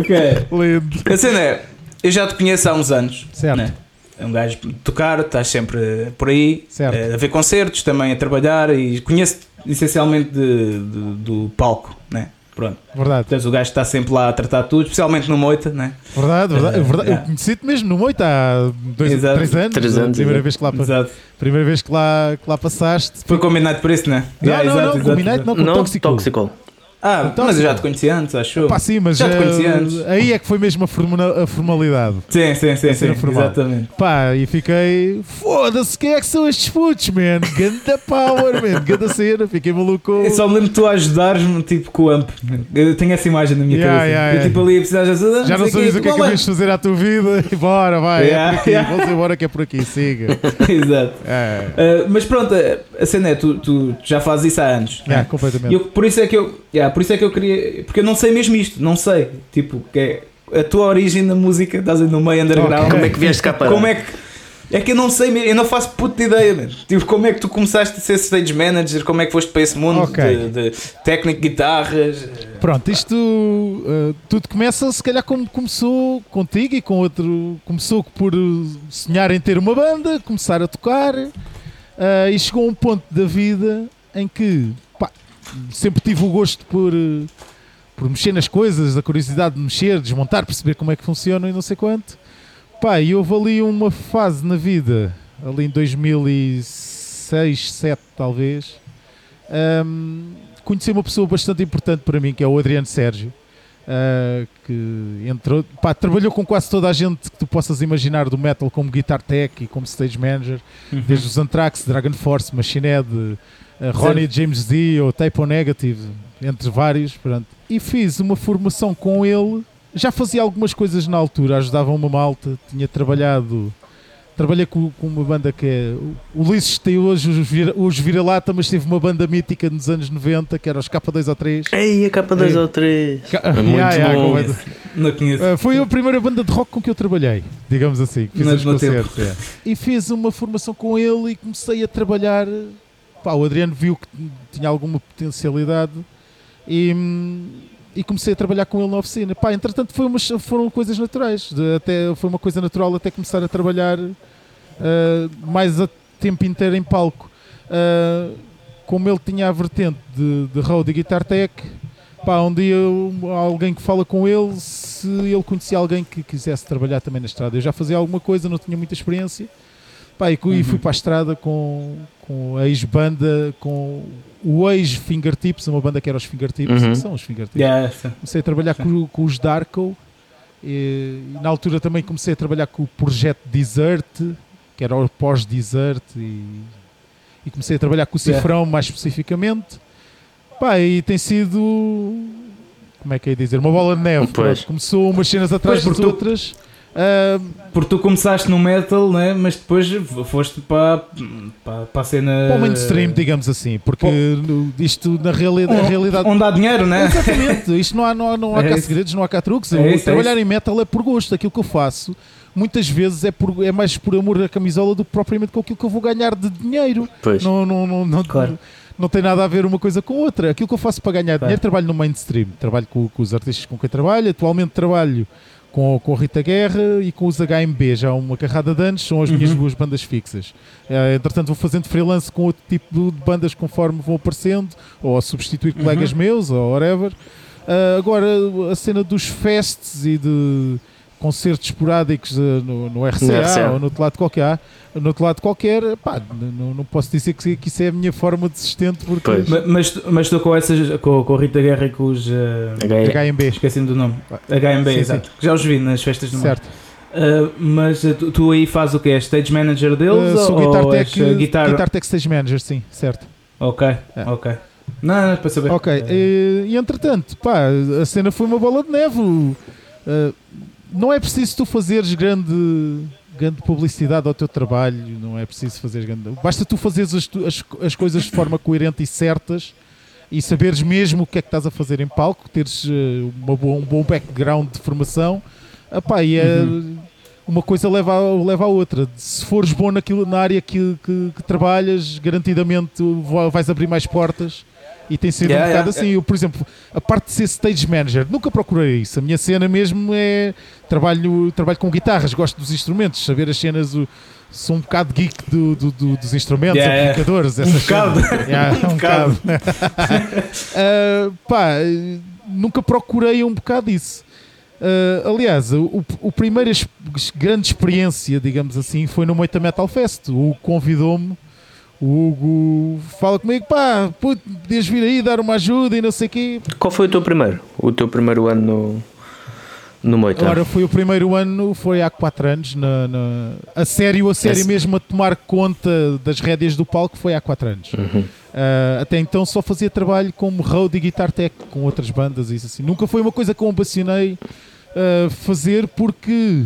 ok. Lindo. A cena é, eu já te conheço há uns anos. Certo. né? É um gajo de tocar, estás sempre por aí, Certo. eh, a ver concertos, também a trabalhar e conheço essencialmente de- de- do palco, né? Pronto. Verdade, Tens o gajo que está sempre lá a tratar tudo, especialmente no Moita, né? verdade, verdade. Eh, verdade. yeah. Eu conheci-te mesmo no Moita há dois, Exato. três anos. Três anos, primeira exato. vez que lá, pa- Exato. primeira vez que lá, que lá passaste. Foi combinado por isso, né? Não, Yeah, não, exato, não, exato, combinado exato. não com não, tóxico. Toxical. Ah, Então, mas eu já te conheci antes, acho. Pá, sim, mas Já te conheci antes. aí é que foi mesmo a, a formalidade. Sim, sim, sim, sim, formal. exatamente. Pá, e fiquei. Foda-se, quem é que são estes putos, man? Ganda power, man. Ganda cena, fiquei maluco. Eu só me lembro de tu a ajudares-me, tipo, com o amp. Eu tenho essa imagem na minha Yeah, cabeça. yeah, eu, tipo, ali a precisar de ajuda. Já não sabes o que é que vamos vais fazer à tua vida. E bora, vai, Yeah, é por aqui. yeah. Vamos embora que é por aqui, siga. Exato. É, Uh, mas pronto, a, cena é, tu, tu já fazes isso há anos. é, né? completamente. Eu- por isso é que eu, yeah, por isso é que eu queria, porque eu não sei mesmo isto, não sei, tipo, que é a tua origem na música, estás aí no meio underground. Ok. Como é que vieste cá para? Como é que é que eu não sei, mesmo, eu não faço puta ideia, mesmo. Tipo, como é que tu começaste a ser stage manager? Como é que foste para esse mundo Ok. de, de técnico de guitarras? Pronto, isto uh, tudo começa se calhar como começou contigo e com outro. Começou por sonhar em ter uma banda, começar a tocar uh, e chegou um ponto da vida em que sempre tive o gosto por, uh, por mexer nas coisas, a curiosidade de mexer, desmontar, perceber como é que funciona e não sei quanto. Pá, e houve ali uma fase na vida, ali em 2006, 2007 talvez, um, conheci uma pessoa bastante importante para mim, que é o Adriano Sérgio. Uh, que entrou, pá, trabalhou com quase toda a gente que tu possas imaginar do metal, como guitar tech e como stage manager, uhum. desde os Anthrax, Dragon Force, Machine Head, Ronnie James D ou Type O Negative, entre vários. Pronto. E fiz uma formação com ele. Já fazia algumas coisas na altura, ajudava uma malta, tinha trabalhado Trabalhei com, com, uma banda que é. O Ulisses tem hoje os, vira, os Vira-Lata, mas teve uma banda mítica nos anos 90 que era os K2 ou 3. Ei, a K2 ou 3. É muito yeah, bom. Yeah, Não conheço. Uh, foi a primeira banda de rock com que eu trabalhei, digamos assim. Fiz os concertos. É. E fiz uma formação com ele e comecei a trabalhar. Pá, o Adriano viu que tinha alguma potencialidade e e comecei a trabalhar com ele na oficina. Pá, entretanto foi umas, foram coisas naturais, de, até, foi uma coisa natural até começar a trabalhar uh, mais a tempo inteiro em palco. Uh, como ele tinha a vertente de, de road e guitar tech, pá, um dia alguém que fala com ele, se ele conhecia alguém que quisesse trabalhar também na estrada. Eu já fazia alguma coisa, não tinha muita experiência. Pá, e, uhum. fui para a estrada com, com a ex-banda, com o ex-Fingertips, uma banda que era os Fingertips, uhum. que são os Fingertips. Yeah, comecei a trabalhar com, com, os Darko. E, e, na altura também comecei a trabalhar com o projeto Desert, que era o pós-Desert, e, e, comecei a trabalhar com o Cifrão yeah. mais especificamente. Pá, e tem sido, como é que é dizer, uma bola de neve. Começou umas cenas atrás pois, das outras. Uh, Porque tu começaste no metal, né? mas depois foste para, para, para a cena. Para o mainstream, digamos assim. Porque isto na, reali na realidade. Onde há dinheiro, né? Exatamente. Isto não há, não há, não há é cá segredos, não há cá truques. É isso, trabalhar é em metal é por gosto. Aquilo que eu faço muitas vezes é, por, é mais por amor da camisola do que propriamente com aquilo que eu vou ganhar de dinheiro. Pois. Não, não, não, não, claro. não tem nada a ver uma coisa com outra. Aquilo que eu faço para ganhar claro. dinheiro, trabalho no mainstream. Trabalho com, com os artistas com quem trabalho. Atualmente trabalho com, com a Rita Guerra e com os HMB, já uma carrada de anos, são as minhas uhum. duas bandas fixas. Uh, entretanto, vou fazendo freelance com outro tipo de bandas conforme vão aparecendo, ou a substituir uhum. colegas meus, ou whatever. Uh, agora, a cena dos fests e de concertos esporádicos uh, no, no, RCA, no, RCA, ou no outro lado qualquer, no outro lado qualquer, pá, não, não posso dizer que, que, isso é a minha forma de sustento. Porque... Mas, mas, mas estou com, essas, com, com a Rita Guerra e com os uh, HMB, esqueci do nome. HMB, sim, exato. Sim. Já os vi nas festas do Certo. Uh, mas tu, tu, aí fazes o que? És stage manager deles? Uh, sou ou guitar tech, és, guitar... guitar tech stage manager, sim, certo. Ok, é. ok. Não, não, para saber. Ok, e, e entretanto, pá, a cena foi uma bola de neve. Uh, não é preciso tu fazeres grande, grande publicidade ao teu trabalho, não é preciso fazer grande. Basta tu fazeres as, as, as coisas de forma coerente e certas e saberes mesmo o que é que estás a fazer em palco, teres uh, uma boa, um bom background de formação. Epá, e é, uhum. uma coisa leva a, leva a outra. Se fores bom naquilo, na área que, que, que trabalhas, garantidamente vais abrir mais portas e tem sido yeah, um bocado yeah, assim. Eu, por exemplo, a parte de ser stage manager, nunca procurei isso. A minha cena mesmo é trabalho, trabalho com guitarras, gosto dos instrumentos, saber as cenas. O, sou um bocado geek do, do, do, dos instrumentos, yeah, amplificadores, um bocado. Yeah, um, um bocado. uh, pá, nunca procurei um bocado isso. Uh, aliás, o, o primeira grande experiência, digamos assim, foi no Moita Metal Fest. O convidou-me o Hugo fala comigo, pá, podias vir aí dar uma ajuda e não sei o quê. Qual foi o teu primeiro? O teu primeiro ano no, no Moita? Agora foi o primeiro ano, foi há 4 anos, na, na, a sério, a sério Esse... mesmo, a tomar conta das rédeas do palco foi há 4 anos. Uhum. Uh, até então só fazia trabalho como road e guitar tech com outras bandas e isso assim. Nunca foi uma coisa que eu ambicionei uh, fazer porque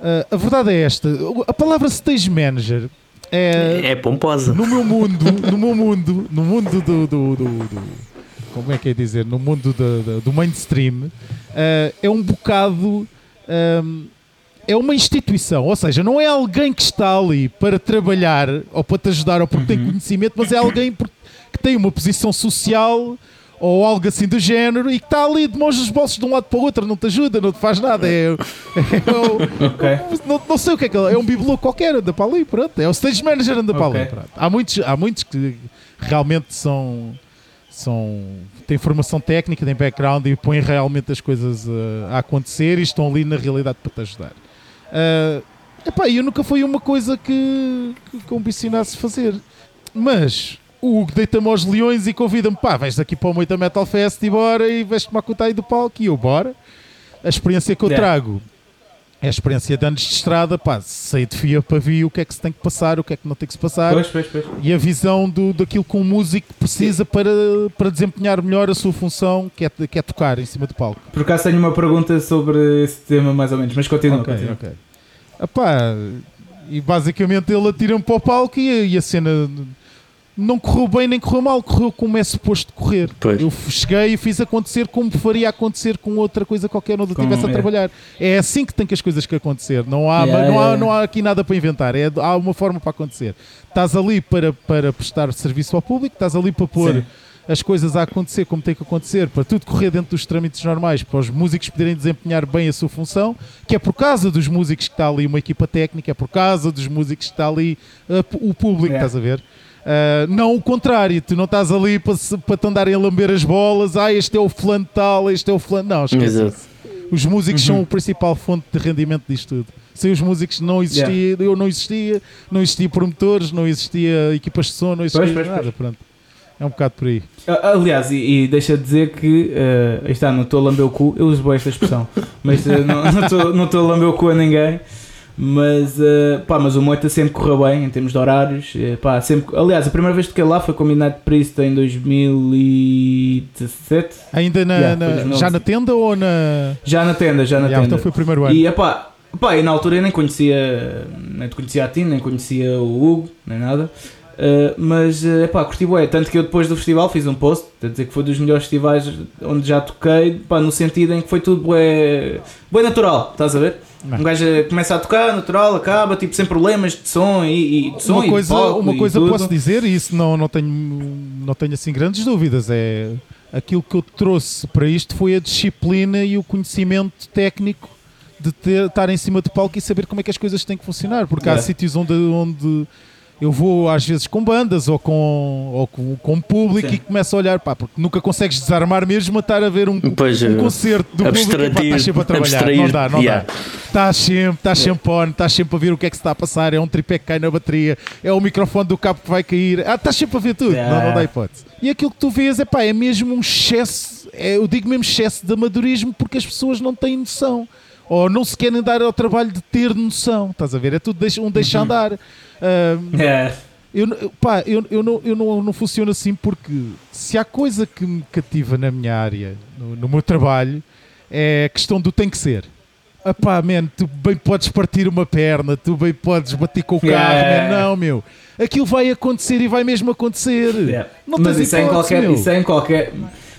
uh, a verdade é esta, a palavra stage manager é, é pomposa. No meu mundo, no meu mundo, no mundo do, do, do, do como é que é dizer, no mundo do, do mainstream, uh, é um bocado. Um, é uma instituição, ou seja, não é alguém que está ali para trabalhar ou para te ajudar ou porque uhum. tem conhecimento, mas é alguém que tem uma posição social ou algo assim do género e que está ali de mãos nos bolsos de um lado para o outro, não te ajuda, não te faz nada. É, é, é okay. não, não, sei o que é que é, é um bibelô qualquer, anda para ali, pronto. É o stage manager, anda okay. para ali. Pronto. Há, muitos, há muitos que realmente são, são tem formação técnica, tem background e põem realmente as coisas uh, a acontecer e estão ali na realidade para te ajudar. Uh, epá, eu nunca foi uma coisa que, que, que ambicionasse fazer. Mas o Hugo deita-me aos leões e convida-me, pá, vais daqui para o Moita Metal Fest e bora e vais tomar conta aí do palco e eu, bora. A experiência que eu trago é a experiência de anos de estrada, pá, sei de fio a pavio o que é que se tem que passar, o que é que não tem que se passar Pois, pois, pois. e a visão do, daquilo que um músico precisa para, para desempenhar melhor a sua função, que é, que é tocar em cima do palco. Por acaso tenho uma pergunta sobre esse tema mais ou menos, mas continua. Ok, continua. ok. Epá, e basicamente ele atira-me para o palco e, e a cena não correu bem nem correu mal, correu como é suposto correr. Pois. Eu cheguei e fiz acontecer como faria acontecer com outra coisa qualquer onde eu estivesse a é. trabalhar. É assim que tem que as coisas que acontecer. Não há, Yeah, não, há, yeah. não há aqui nada para inventar. É, há uma forma para acontecer. Estás ali para, para prestar serviço ao público, estás ali para pôr Sim. as coisas a acontecer como tem que acontecer, para tudo correr dentro dos trâmites normais, para os músicos poderem desempenhar bem a sua função, que é por causa dos músicos que está ali uma equipa técnica, é por causa dos músicos que está ali uh, o público, Yeah. estás a ver? Uh, não o contrário, tu não estás ali para, para te andarem a lamber as bolas, ah, este é o fulano tal, este é o fulano. Não, esquece. Exato. Os músicos Uhum. são a principal fonte de rendimento disto tudo. Sem os músicos não existia, eu não existia, não existia promotores, não existia equipas de som, não existia Pois, pois, nada. pois. Pronto. É um bocado por aí. Aliás, e, e deixa de dizer que aí está, não estou a lamber o cu, eu uso bem esta expressão, mas estou não estou a lamber o cu a ninguém. Mas, eh, pá, mas o Moita sempre correu bem em termos de horários. eh, pá, sempre, aliás, a primeira vez que toquei lá foi com o Midnight Priest em 2017. Ainda na, Yeah, na- foi 2011. já na tenda ou na. Já na tenda, já na Yeah, tenda. então foi o primeiro ano. E epá, epá, e na altura eu nem conhecia, nem conhecia a ti, nem conhecia o Hugo, nem nada. Uh, mas uh, epá, curti bué, tanto que eu depois do festival fiz um post a dizer que foi dos melhores festivais onde já toquei, pá, no sentido em que foi tudo bué, bué natural, estás a ver? Não. Um gajo uh, começa a tocar, natural, acaba, tipo, sem problemas de som e, e de som uma e coisa, de palco uma e coisa posso dizer, e isso não, não, tenho, não tenho assim grandes dúvidas, é aquilo que eu trouxe para isto foi a disciplina e o conhecimento técnico de ter, estar em cima do palco e saber como é que as coisas têm que funcionar, porque há Yeah. sítios onde, onde eu vou às vezes com bandas ou com, ou com, com público Sim. e começo a olhar, pá, porque nunca consegues desarmar mesmo a estar a ver um, Pois, um eh, concerto do público pá, estás sempre a trabalhar, não dá, não yeah. dá. Estás sempre, estás sempre on, estás sempre a ver o que é que se está a passar, é um tripé que cai na bateria, é o microfone do cabo que vai cair, ah, estás sempre a ver tudo, Yeah. não, não dá hipótese. E aquilo que tu vês é pá, é mesmo um excesso, é, eu digo mesmo excesso de amadorismo porque as pessoas não têm noção. Ou não se querem dar ao trabalho de ter noção, estás a ver? É tudo um deixa andar. Ah, É, eu, pá, eu, eu, não, eu não, não funciono assim porque se há coisa que me cativa na minha área, no, no meu trabalho, é a questão do tem que ser. Ah pá, man, tu bem podes partir uma perna, tu bem podes bater com o carro, Yeah. man, não, meu. Aquilo vai acontecer e vai mesmo acontecer. É. Não mas isso é, em hipótese, qualquer, meu. isso é em qualquer.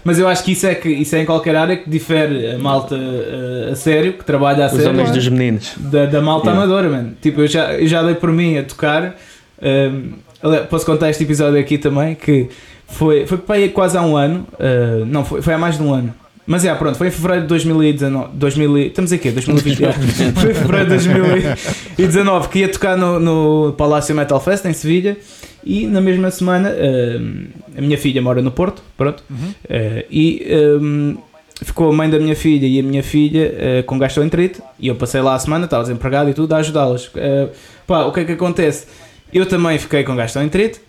Mas eu acho que isso é, que, isso é em qualquer área que difere a malta eh, a sério, que trabalha a Os sério, homens dos meninos. da, da malta Yeah. amadora, mano. Tipo, eu já, eu já dei por mim a tocar. ehm, aliás, posso contar este episódio aqui também, que foi, foi para aí quase há um ano. eh, não, foi, foi há mais de um ano. Mas é, pronto, foi em fevereiro de 2019. 2000, e- estamos aqui, 2020. foi em fevereiro de 2019 que ia tocar no, no Palácio Metal Fest em Sevilha. E na mesma semana, ehm, a minha filha mora no Porto, pronto. Uhum. Eh, e ehm, ficou a mãe da minha filha e a minha filha eh, com gastroenterite e eu passei lá a semana, estava desempregado e tudo, a ajudá-las. Eh, pá, o que é que acontece? Eu também fiquei com gastroenterite,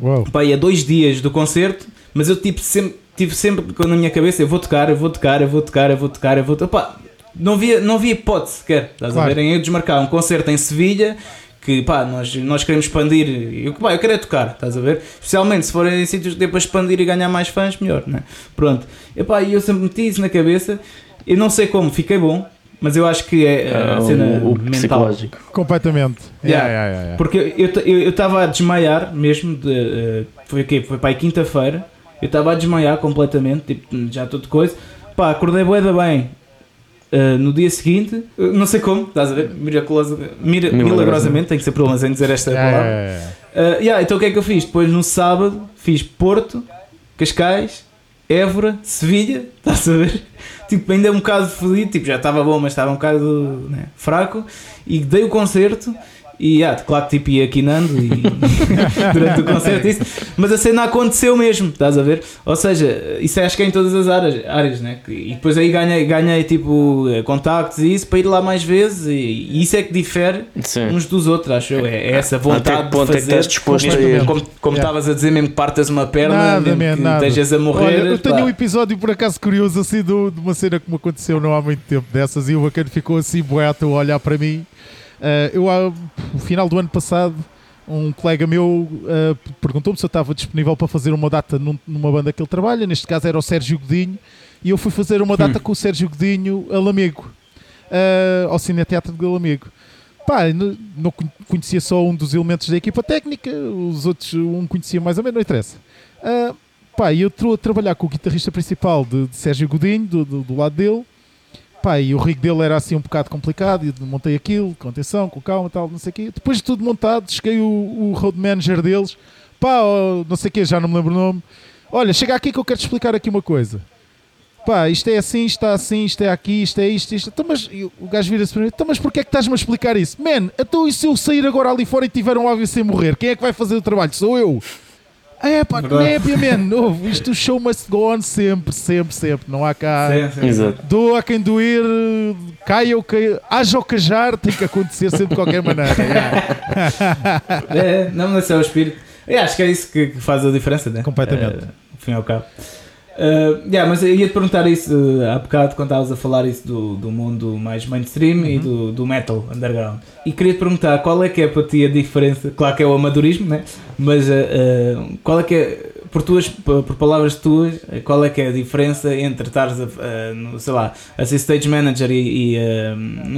Uau. pá, e a dois dias do concerto, mas eu tipo, sempre, tive sempre na minha cabeça, eu vou tocar, eu vou tocar, eu vou tocar, eu vou tocar, eu vou tocar. Pá, não havia, não havia hipótese sequer, estás Claro. a ver? Eu desmarcar um concerto em Sevilha, que pá, nós, nós queremos expandir, eu, pá, eu quero é tocar, estás a ver? Especialmente se forem em sítios que dê para expandir e ganhar mais fãs, melhor, né? Pronto. E pá, eu sempre meti isso na cabeça, eu não sei como, fiquei bom, mas eu acho que é a Ah, cena o, o mental. psicológico. Completamente. Yeah. Yeah, yeah, yeah, yeah. Porque eu estava a desmaiar mesmo, de, eh, foi o quê? Foi para quinta-feira, eu estava a desmaiar completamente, tipo, já tudo coisa. Pá, acordei bué da bem. Eh, no dia seguinte, eh, não sei como, estás a ver? Miraculosa, mira- Milagrosamente. tenho que ser problemas em dizer esta palavra. Uh, yeah, então o que é que eu fiz? Depois no sábado fiz Porto, Cascais, Évora, Sevilha, estás a ver? Tipo, ainda um bocado fodido, tipo, já estava bom, mas estava um bocado né, fraco. E dei o concerto E yeah, claro que tipo ia quinando e durante o concerto isso, mas a cena aconteceu mesmo, estás a ver? Ou seja, isso acho que é em todas as áreas, áreas né? E depois aí ganhei, ganhei tipo contactos e isso para ir lá mais vezes e, e isso é que difere Sim. uns dos outros, acho eu. É, é essa vontade Até ponto de é que fazer. estás disposto a mesmo, ir? como como Yeah. estavas a dizer, mesmo que partas uma perna, Nada, mesmo man, que nada. estejas a morrer. Olha, eu tenho pá. um episódio por acaso curioso assim do- de uma cena que me aconteceu não há muito tempo dessas e o bacana ficou assim boato a olhar para mim. Ah, eu, no final do ano passado, um colega meu ah, perguntou-me se eu estava disponível para fazer uma data num- numa banda que ele trabalha, neste caso era o Sérgio Godinho, e eu fui fazer uma data com o Sérgio Godinho a Lamego, ah, ao Cine Teatro de Lamego. Pá, não, não con- conhecia só um dos elementos da equipa técnica, os outros um conhecia mais ou menos, não interessa. Ah, pá, e eu estou a trabalhar com o guitarrista principal de, de Sérgio Godinho, do, do, do lado dele. Pá, e o rig dele era assim um bocado complicado, e montei aquilo, com atenção, com calma tal, não sei o quê. Depois de tudo montado, cheguei o, o road manager deles, pá, não sei o quê, já não me lembro o nome. Olha, chega aqui que eu quero te explicar aqui uma coisa. Pá, isto é assim, está assim, isto é aqui, isto é isto, isto. Então, mas o gajo vira-se para mim, então, mas porquê é que estás-me a explicar isso? Man, então e se eu sair agora ali fora e tiver um AVC morrer, quem é que vai fazer o trabalho? Sou eu. É pá, népia, man, ouve, isto o show must go on sempre, sempre, sempre. Não há cá. Exato. Doa a quem doer, caia ou caia, haja ou cajar, tem que acontecer sempre de qualquer maneira. yeah. É, não, mas esse é o espírito. Eu acho que é isso que, que faz a diferença, né? Completamente. Ao fim e ao cabo. Uh, yeah, mas eu ia te perguntar isso uh, há bocado quando estavas a falar isso do, do mundo mais mainstream e do, do metal underground. E queria te perguntar qual é que é para ti a diferença, claro que é o amadorismo, né? mas uh, qual é que é, por, tuas, por palavras tuas, qual é que é a diferença entre estares a, no, sei lá, a ser stage manager e, e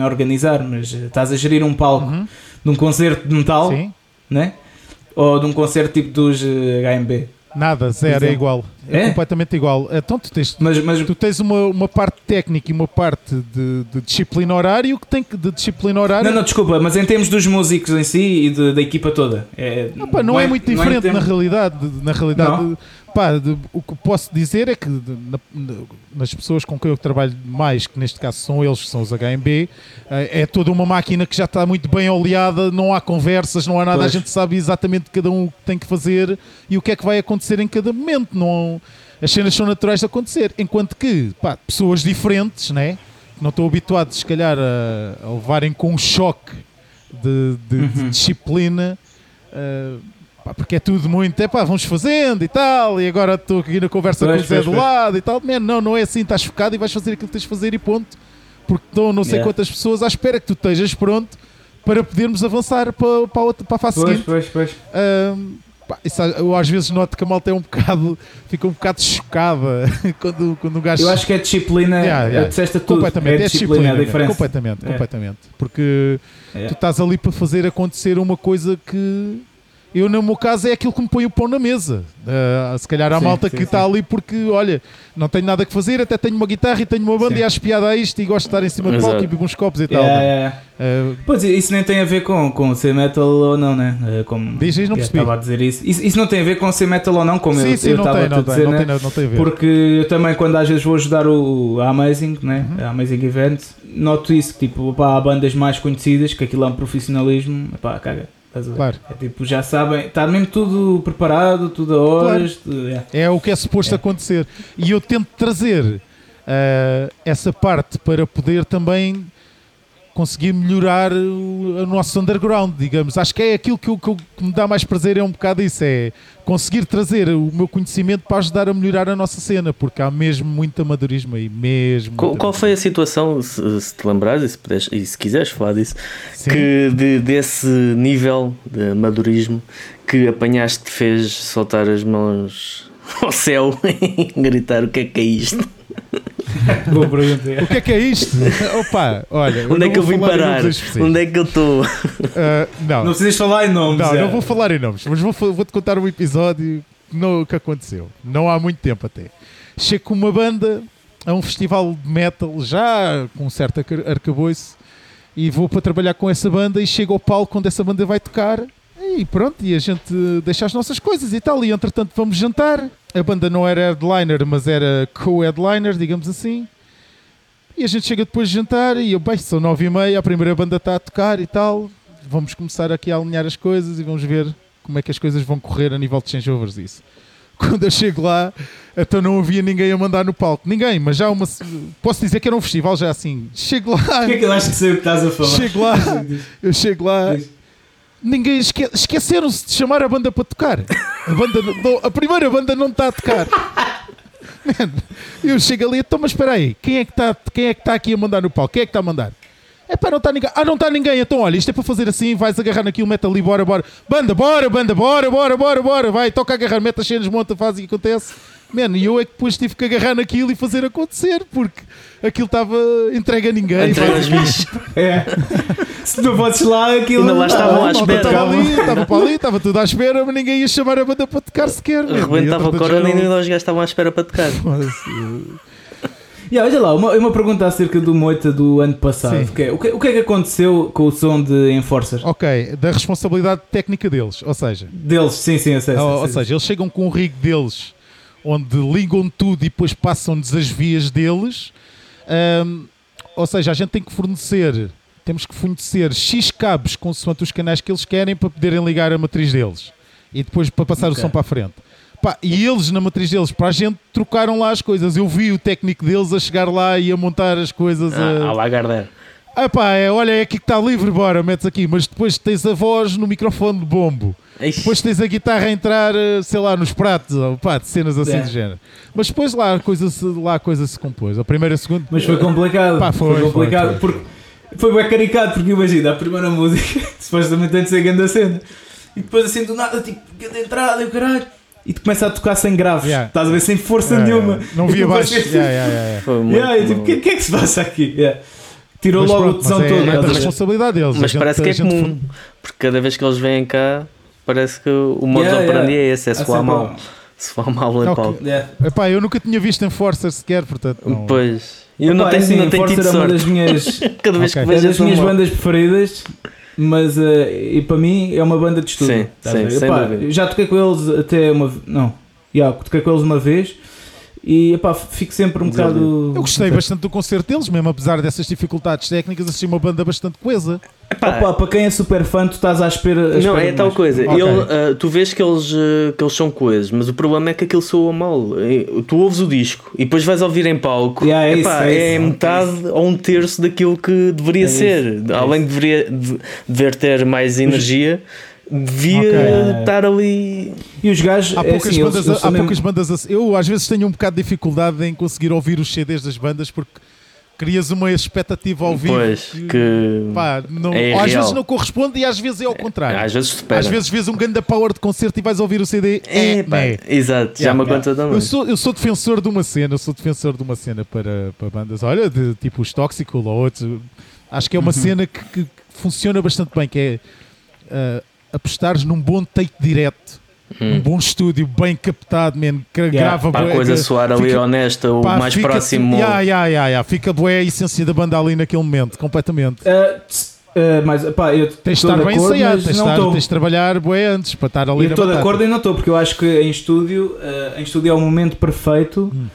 a organizar, mas estás a gerir um palco Uhum. de um concerto de metal, Sim, né? ou de um concerto tipo dos HMB? Nada, zero, é igual. É, É? completamente igual. Então tu tens, Mas, mas tu tens uma, uma parte técnica e uma parte de, de disciplina horário que tem que de disciplina horária. Não, não, desculpa, mas em termos dos músicos em si e de- da equipa toda. É, Ah, pá, não, é, muito não diferente termos- na realidade. Na realidade, Não? Pá, de- o que posso dizer é que de- na- na- nas pessoas com quem eu trabalho mais, que neste caso são eles, que são os HMB, eh, é toda uma máquina que já está muito bem oleada, não há conversas, não há nada, Pois. a gente sabe exatamente cada um o que tem que fazer e o que é que vai acontecer em cada momento. Não, as cenas são naturais de acontecer. Enquanto que, pá, pessoas diferentes, né? que não estão habituados, se calhar, a, a levarem com um choque de, de- de Uhum. disciplina. eh, pá, porque é tudo muito, é pá, vamos fazendo e tal, e agora estou aqui na conversa Pois, com o Zé do lado e tal. Man, não, não é assim, estás focado e vais fazer aquilo que tens de fazer e ponto. Porque estão não sei Yeah. quantas pessoas à espera que tu estejas pronto para podermos avançar para, para, a, outra, para a fase Pois, seguinte. pois, pois. Ahm, pá, isso, eu às vezes noto que a malta é um bocado, fica um bocado chocada quando, quando o gajo. Eu acho que é disciplina. Yeah, yeah. Disseste tudo. completamente, é é disciplina, a diferença. completamente, É. completamente. Porque É. tu estás ali para fazer acontecer uma coisa que eu, no meu caso, é aquilo que me põe o pão na mesa. Ah, se calhar há Sim, malta sim, que está ali porque, olha, não tenho nada que fazer, até tenho uma guitarra e tenho uma banda Sim. e acho piada a isto e gosto de estar em cima do palco e beber uns copos e tal. Yeah, mano. yeah, yeah. Ah, Pois, isso nem tem a ver com, com ser metal ou não, né? Eh, Como Diz, diz, não eu percebi. estava a dizer isso. isso. Isso não tem a ver com ser metal ou não, como sim, eu sim, eu não estava tem, a não te tem, dizer, não, né? tem, não tem a ver. Porque eu também, quando às vezes vou ajudar o, a Amazing, né? Uhum. a Amazing Events, noto isso, que tipo, pá, há bandas mais conhecidas, que aquilo é um profissionalismo, pá, caga. Claro. É tipo, já sabem, está mesmo tudo preparado, tudo a horas. tudo- é. É o que é suposto É. acontecer. E eu tento trazer ah, essa parte para poder também conseguir melhorar o, o nosso underground, digamos. Acho que é aquilo que, eu- que eu- que me dá mais prazer, é um bocado isso, é conseguir trazer o meu conhecimento para ajudar a melhorar a nossa cena, porque há mesmo muito amadorismo aí, mesmo. Qual, qual foi a situação, se, se te lembrares e se, puderes, e se quiseres falar disso, Sim. que de- desse nível de amadorismo que apanhaste te fez soltar as mãos ao céu e gritar o que é que é isto? Boa pergunta. O que é que é isto? Opa, olha, Onde é que eu vou vim parar? Onde é que eu estou? Ah, não, Não precisas falar em nomes. Não, é. não vou falar em nomes, mas vou, fa- vou-te contar um episódio que, não- que aconteceu. Não há muito tempo até. Chego com uma banda a um festival de metal, já com um certo arca- arcabouço, e vou para trabalhar com essa banda e chego ao palco onde essa banda vai tocar. E pronto, e a gente deixa as nossas coisas e tal. E entretanto vamos jantar. A banda não era headliner, mas era co-headliner, digamos assim. E a gente chega depois de jantar e eu, bem, são nove e meia, a primeira banda está a tocar e tal. vamos começar aqui a alinhar as coisas e vamos ver como é que as coisas vão correr a nível de changeovers isso. Quando eu chego lá, então não havia ninguém a mandar no palco. Ninguém, mas já uma. Posso dizer que era um festival já assim. Chego lá. Porquê é que eu acho que sei o que estás a falar? Chego lá, eu chego lá. Ninguém esque esqueceram-se de chamar a banda para tocar. A, banda, não- a primeira banda não está a tocar. Man, eu chego ali, então, mas espera aí, quem é que está é que está aqui a mandar no palco? Quem é que está a mandar? É pá, não está ninguém. Ah, não está ninguém. Então, olha, isto é para fazer assim, vais agarrar naquilo, mete ali, bora, bora. Banda, bora, banda, bora, bora, bora, bora. Vai, toca a agarrar, mete as cenas, monta, faz e acontece. Mano, e eu é que depois tive que agarrar naquilo e fazer acontecer, porque aquilo estava entregue a ninguém. Entregue aos bichos. É. Se tu fosses lá, aquilo. Ainda lá estavam à espera. Estava ali, estava para ali, estava tudo à espera, mas ninguém ia chamar a banda para tocar sequer. Rebentava E, o entretanto, corona e não- os gajos estavam à espera para tocar. E olha lá, uma, uma pergunta acerca do Moita do ano passado. Que é, o, que, o que é que aconteceu com o som de Enforcer? Ok, da responsabilidade técnica deles, ou seja, Deles, sim, sim, eu sei. sei, ou, ou sei. seja, eles chegam com um rig deles onde ligam tudo e depois passam-nos as vias deles. Ahm, ou seja, a gente tem que fornecer, temos que fornecer X cabos consoante os canais que eles querem para poderem ligar a matriz deles e depois para passar Ok. o som para a frente. Pá, e eles na matriz deles, para a gente, trocaram lá as coisas. Eu vi o técnico deles a chegar lá e a montar as coisas. a- Ah, à Lagardère. Ah pá, é, olha, é aqui que está livre, bora, metes aqui. Mas depois tens a voz no microfone de bombo. Ixi. Depois tens a guitarra a entrar, eh, sei lá, nos pratos, ou, pá, de cenas assim É. do género. Mas depois lá a coisa se, lá a coisa se compôs. A primeira, a segunda. Mas foi complicado. Pá, foi, complicado foi, foi. porque foi bem caricato, porque imagina, a primeira música supostamente tem de ser grande a cena. E depois assim do nada, tipo, grande entrada e o caralho. E tu começa a tocar sem graves, Yeah. estás a ver, sem força É, nenhuma. Não E via baixo. pensas- Yeah, yeah, yeah, yeah. Foi muito Yeah, e tipo, o que, que é que se passa aqui? Yeah. Tirou Mas logo pronto, o tesão é, todo. é da a responsabilidade deles. Mas gente- parece que é comum. Porque cada vez que eles vêm cá, parece que o modo Yeah, operandi yeah. é esse: é Há soar sempre- mal. Soar mal em Ok. palco. Yeah. Epá, eu nunca tinha visto Enforcer sequer, portanto. Não. Pois. Eu não tenho, assim, não tenho tido é uma das sorte. minhas, Cada vez Ok. que é vejo das essa minhas mal. bandas preferidas, mas eh, e para mim é uma banda de estúdio. Sim, a sim, Epá, dúvida. já toquei com eles até uma não, já, toquei com eles uma vez e epá, fico sempre um bocado. Eu gostei bastante do concerto deles, mesmo apesar dessas dificuldades técnicas, achei uma banda bastante coesa. Epá, Opa, para quem é super fã, tu estás à espera. à Não, espera é tal mais. coisa. Ok. Ele, ah, tu vês que eles, ah, que eles são coisas, mas o problema é que aquilo soa mal. Tu ouves o disco e depois vais ouvir em palco. Yeah, é Epá, isso, é isso. metade ou um terço daquilo que deveria É isso, ser. é Além de deveria, de, dever ter mais energia, devia Ok. estar ali. E os gajos. Há é poucas, assim, bandas, eles são há mesmo- poucas bandas assim. Eu às vezes tenho um bocado de dificuldade em conseguir ouvir os CDs das bandas porque crias uma expectativa ao vivo. Pois, que. pá, não, é ou às real. vezes não corresponde e às vezes é ao contrário. Às vezes supera. Às vezes vês um grande power de concerto e vais ouvir o CD. É, É, pá, né. exato, já me aconteceu também. Eu sou, eu sou defensor de uma cena, eu sou defensor de uma cena para, para bandas, olha, de, tipo os Toxical ou outros. Acho que é uma cena que, que funciona bastante bem, que é ah, apostares num bom take direto, Hum. um bom estúdio, bem captado, man, que Yeah, grava Para a coisa que- soar ali fica- honesta, o pá, mais fica- próximo. Yeah, yeah, yeah, yeah. Fica boa a essência da banda ali naquele momento, completamente. Tss, ah, mas pá, eu Tens de estar bem acordo, ensaiado, tens estar, tens de trabalhar bué antes para estar ali Eu estou de acordo e não estou, porque eu acho que em estúdio, eh, em estúdio é o momento perfeito Hum.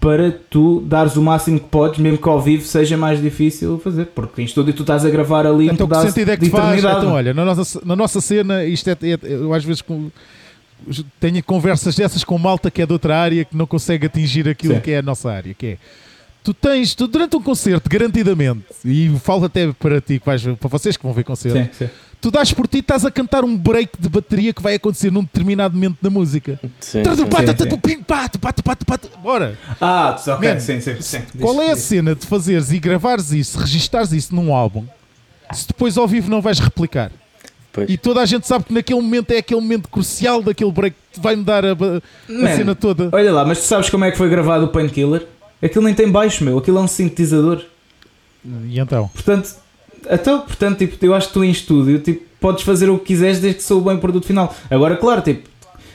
Para tu dares o máximo que podes, mesmo que ao vivo seja mais difícil fazer, porque em estúdio tu estás a gravar ali Então um que sentido é que faz? Então, olha, na nossa, na nossa cena, isto é, é- eu às vezes com- tenho conversas dessas com malta que é de outra área que não consegue atingir aquilo Sim. que é a nossa área, que é tu tens, tu durante um concerto, garantidamente, e falo até para ti, que vais, para vocês que vão ver concerto, Sim, sim. tu dás por ti, estás a cantar um break de bateria que vai acontecer num determinado momento da música. Sim, Bora! Ah, ok, Man, sim, sim, sim. Qual é a cena de fazeres e gravares isso, registares isso num álbum, se depois ao vivo não vais replicar? Pois. E toda a gente sabe que naquele momento é aquele momento crucial daquele break que vai mudar a, a Man, cena toda. Olha lá, mas tu sabes como é que foi gravado o Painkiller? Aquilo nem tem baixo, meu, aquilo é um sintetizador. E então? Portanto, então, portanto tipo, eu acho que tu em estúdio tipo, podes fazer o que quiseres desde que soa bem o produto final. Agora, claro, tipo,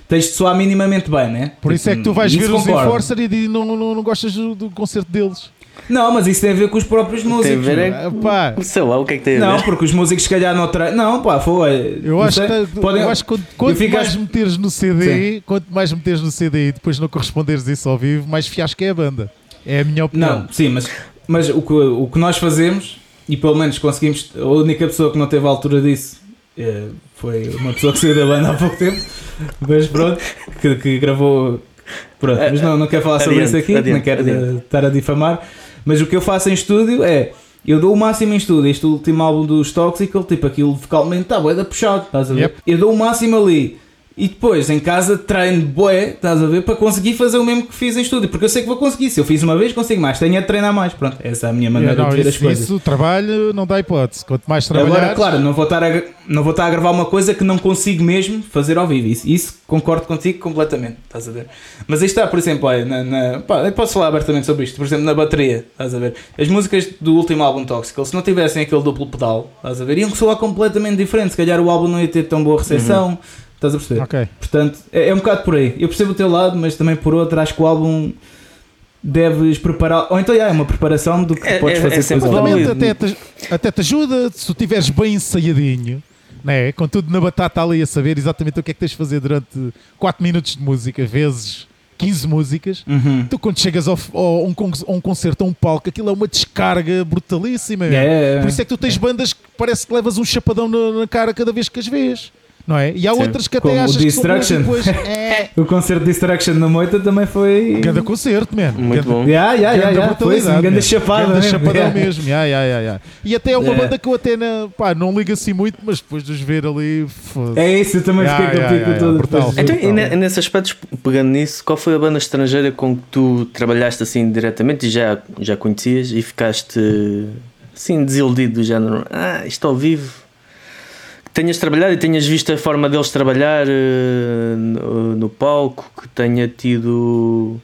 tens de soar minimamente bem, né? Por isso é que tu Tipo, vais ver os. Enforcer e não, não, não gostas do, do concerto deles. Não, mas isso tem a ver com os próprios músicos. Tem a ver é- pá, Sei lá o que é que tem a Não, ver. porque os músicos se calhar não tra... Não, pá, foi. eu não acho, sei. que, Podem- eu acho que quanto, quanto fico mais meteres no CD, quanto mais meteres no CD e depois não corresponderes isso ao vivo, mais fiasco é a banda. É a minha opinião. Não, sim, mas, mas o, que, o que nós fazemos e pelo menos conseguimos. A única pessoa que não teve a altura disso eh, foi uma pessoa que saiu da banda há pouco tempo, mas pronto, que, que gravou. Pronto, mas não, não quero falar sobre Adiante, isso aqui, adiante, não quero adiante. eh, estar a difamar. Mas o que eu faço em estúdio é. Eu dou o máximo em estúdio. Este último álbum dos Toxical, tipo aquilo vocalmente está bué da puxado, estás a ver? Yep. Eu dou o máximo ali. E depois em casa treino bué, estás a ver? Para conseguir fazer o mesmo que fiz em estúdio. Porque eu sei que vou conseguir. Se eu fiz uma vez, consigo mais. Tenho de treinar mais. Pronto, essa é a minha maneira não, de ver as isso, coisas. isso, trabalho não dá hipótese. Quanto mais trabalhar, Agora, claro, não vou, estar a, não vou estar a gravar uma coisa que não consigo mesmo fazer ao vivo. Isso, isso concordo contigo completamente, estás a ver? Mas aí está, por exemplo, olha, na, na- pá, eu posso falar abertamente sobre isto. Por exemplo, na bateria, estás a ver? As músicas do último álbum Toxical, se não tivessem aquele duplo pedal, estás a ver? Iam soar completamente diferente. Se calhar o álbum não ia ter tão boa recepção, estás a perceber? ok. Portanto, é, é um bocado por aí. Eu percebo o teu lado, mas também por outro, acho que o álbum deves preparar. Ou então, já, é uma preparação do que É- podes é- fazer é sempre válido. vivo. Exatamente, até te, até te ajuda se tu estiveres bem ensaiadinho, né? com tudo na batata ali a saber exatamente o que é que tens de fazer durante 4 minutos de música, vezes 15 músicas. Uhum. Tu, quando chegas ao, um, a um concerto, a um palco, aquilo é uma descarga brutalíssima. É, é. Por isso é que tu tens bandas que parece que levas um chapadão na, na cara cada vez que as vês. Não é? E há Sim. outras que até Como o achas que e Destruction. depois é O concerto de Distraction no Moita também foi. cada concerto, man. Muito Ganda- bom. Yeah, yeah, yeah, Ganda yeah. Foi assim, brutalidade, grande man. chapada. Ganda mesmo, chapadão yeah. mesmo. Yeah, yeah, yeah, yeah. E até é uma Yeah. banda que eu até na- pá, não ligo assim muito, mas depois de os ver ali. foda-se. É isso, eu também Yeah, fiquei com yeah, o pico yeah, todo. Então, e ne- nesse aspecto, pegando nisso, qual foi a banda estrangeira com que tu trabalhaste assim diretamente e já, já conhecias e ficaste assim desiludido do género? Ah, isto ao vivo. Tenhas trabalhado e tenhas visto a forma deles trabalhar eh, no, no palco, que tenha tido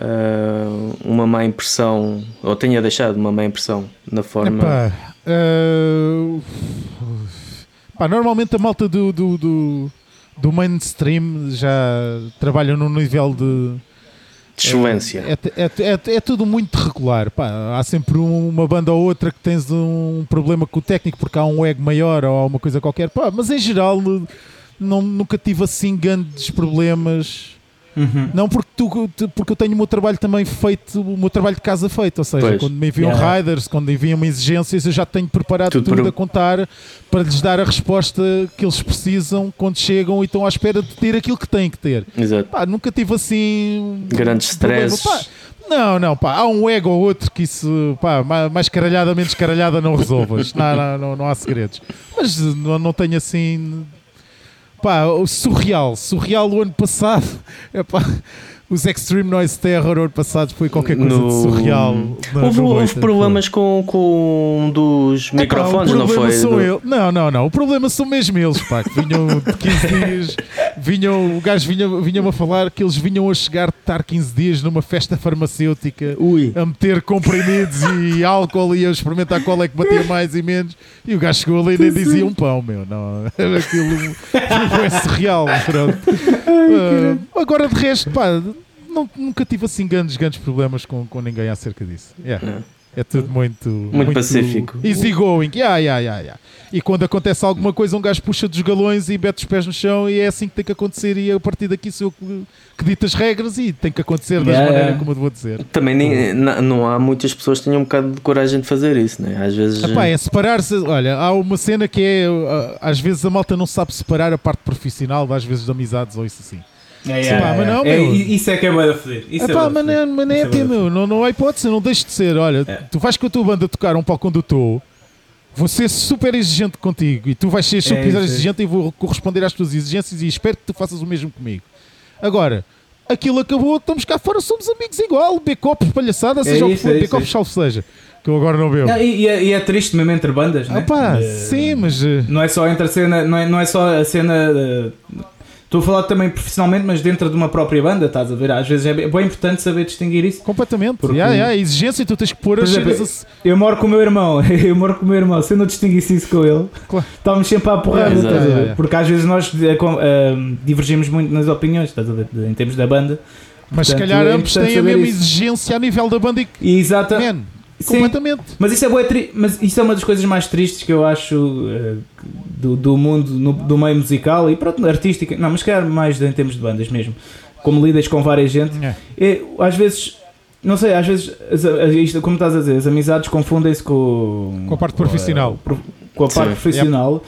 eh, uma má impressão, ou tenha deixado uma má impressão na forma. Epá, eh, pá, normalmente a malta do, do, do, do mainstream já trabalha num nível de. De excelência. É, é, é, é tudo muito regular. Pá, há sempre um- uma banda ou outra que tens um problema com o técnico porque há um ego maior ou alguma coisa qualquer. Pá, mas em geral não, nunca tive assim grandes problemas. Uhum. Não porque, tu, porque eu tenho o meu trabalho também feito, o meu trabalho de casa feito. Ou seja, Pois. quando me enviam Yeah. riders, quando enviam exigências, eu já tenho preparado Tudo tudo, a contar para lhes dar a resposta que eles precisam quando chegam e estão à espera de ter aquilo que têm que ter. Exato. Pá, nunca tive assim. Grandes. Pá, não, não, pá, há um ego ou outro que isso, pá, ma- mais caralhada, menos caralhada não resolvas. não, não, não, não há segredos. Mas não, não tenho assim. Pá, surreal. Surreal o ano passado. É pá, os Extreme Noise Terror ano passado foi qualquer coisa No- de surreal. Houve, houve problemas com, com um dos Epá, microfones, o não foi? São Do- Não, não, não. O problema são mesmo eles, pá, que vinham de 15 dias. Vinham, o gajo vinha- vinha-me a falar que eles vinham a chegar de estar 15 dias numa festa farmacêutica Ui. a meter comprimidos e álcool e a experimentar qual é que batia mais e menos. E o gajo chegou ali e nem dizia um pão, meu. Não, aquilo foi surreal. Pronto. Ah, agora, de resto, pá, não- nunca tive assim grandes, grandes problemas com, com ninguém acerca disso. Yeah. Não. É tudo muito, Muito pacífico. Easy going. Yeah, yeah, yeah, yeah. E quando acontece alguma coisa, um gajo puxa dos galões e mete os pés no chão e é assim que tem que acontecer. E a partir daqui sou eu que, dito as regras e tem que acontecer da Yeah, maneira yeah. como eu vou dizer. Também nem- não há muitas pessoas que tenham um bocado de coragem de fazer isso, né? Às vezes. Epá, é separar-se. Olha, há uma cena que é. uh, Às vezes a malta não sabe separar a parte profissional, às vezes de amizades ou isso assim. É, Sim, pá, mas não, é, meu. isso é que é bué da foder. Isso é Epá, da mas não, foder. mas não é Isso é até, meu. Não, não há hipótese, não deixes de ser. Olha, É. tu vais com a tua banda tocar um palco onde eu estou. Vou ser super exigente contigo e tu vais ser super É é. exigente e vou corresponder às tuas exigências e espero que tu faças o mesmo comigo. Agora, aquilo acabou, estamos cá fora, somos amigos igual, becopos, palhaçada, seja o que for, é becopos, é. salvo seja, que eu agora não bebo. Não, e, e é, e é triste mesmo entre bandas, né? Ah pá, Eh, sim, mas eh, Não é só entre a cena, não é, não é só a cena. Estou a falar também profissionalmente, mas dentro de uma própria banda, estás a ver? Às vezes é bem bem importante saber distinguir isso. completamente. Porque- Yeah, yeah, a exigência, tu tens que pôr as cenas a- Eu moro com o meu irmão, eu moro com o meu irmão. Se eu não distinguisse isso com ele, Claro. estávamos sempre à porrada, estás a ver? Porque às vezes nós com- eh, divergimos muito nas opiniões, estás a ver? Em termos da banda. Mas se Portanto, calhar é ambos têm a mesma isso. exigência a nível da banda e E exata. man, Sim. completamente. Mas isso é tri... mas isso é uma das coisas mais tristes que eu acho eh, do, do mundo, no- do meio musical e pronto, artística. Não, mas calhar mais em termos de bandas mesmo. Como lidas com várias gente. É. É, às vezes Não sei, às vezes, as- a- isto, como estás a dizer, as amizades confundem-se com, Com a parte profissional. Com a, com a parte Sim. profissional.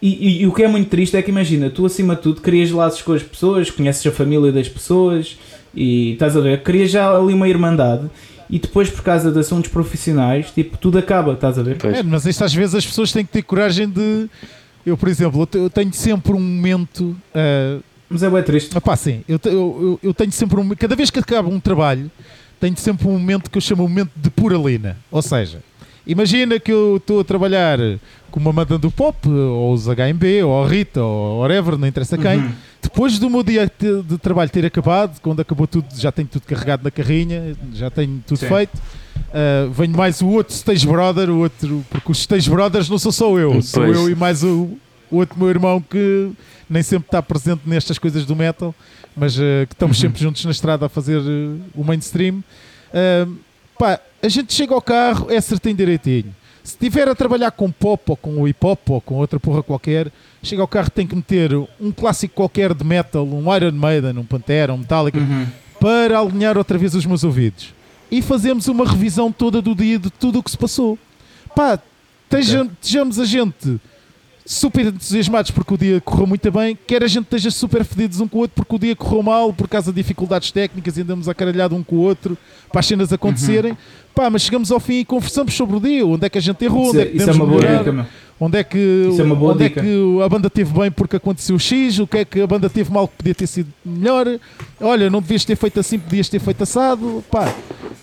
E, e- e o que é muito triste é que imagina, tu acima de tudo crias laços com as pessoas, conheces a família das pessoas e estás a ver, crias já ali uma irmandade e depois por causa de assuntos profissionais, tipo, tudo acaba, estás a ver? Pois. É, mas isto às vezes as pessoas têm que ter coragem de. Eu, por exemplo, eu te- eu tenho sempre um momento. ah, Mas é bem triste. Epá, sim, eu, eu, eu- tenho sempre um. Cada vez que acaba um trabalho, tenho sempre um momento que eu chamo um momento de pura lina. Ou seja, imagina que eu estou a trabalhar com uma banda do pop, ou os HMB, ou a Rita, ou whatever, não interessa quem. Uhum. Depois do meu dia de, trabalho ter acabado, quando acabou tudo, já tenho tudo carregado na carrinha, já tenho tudo Sim. feito. ah, venho mais o outro Stage Brother, o outro, porque os Stage Brothers não sou só eu, sou Pois. eu e mais o, o outro meu irmão que nem sempre está presente nestas coisas do metal, mas ah, que estamos Uhum. sempre juntos na estrada a fazer ah, o mainstream. Ah, pá, a gente chega ao carro, é certinho direitinho. Se estiver a trabalhar com pop ou com hip hop ou com outra porra qualquer, chega ao carro tem que meter um clássico qualquer de metal, um Iron Maiden, um Pantera, um Metallica, Uhum. para alinhar outra vez os meus ouvidos. E fazemos uma revisão toda do dia de tudo o que se passou. Pá, esteja- estejamos a gente super entusiasmados porque o dia correu muito bem, quer a gente esteja super fedidos um com o outro porque o dia correu mal por causa de dificuldades técnicas e andamos a caralhado um com o outro para as cenas acontecerem. Pá, mas chegamos ao fim e conversamos sobre o dia, onde é que a gente errou, onde é- é que isso é uma boa melhorar. dica, meu. Onde é que, é onde dica. é que a banda teve bem porque aconteceu X, o que é que a banda teve mal que podia ter sido melhor, olha, não devias ter feito assim, podias ter feito assado, pá.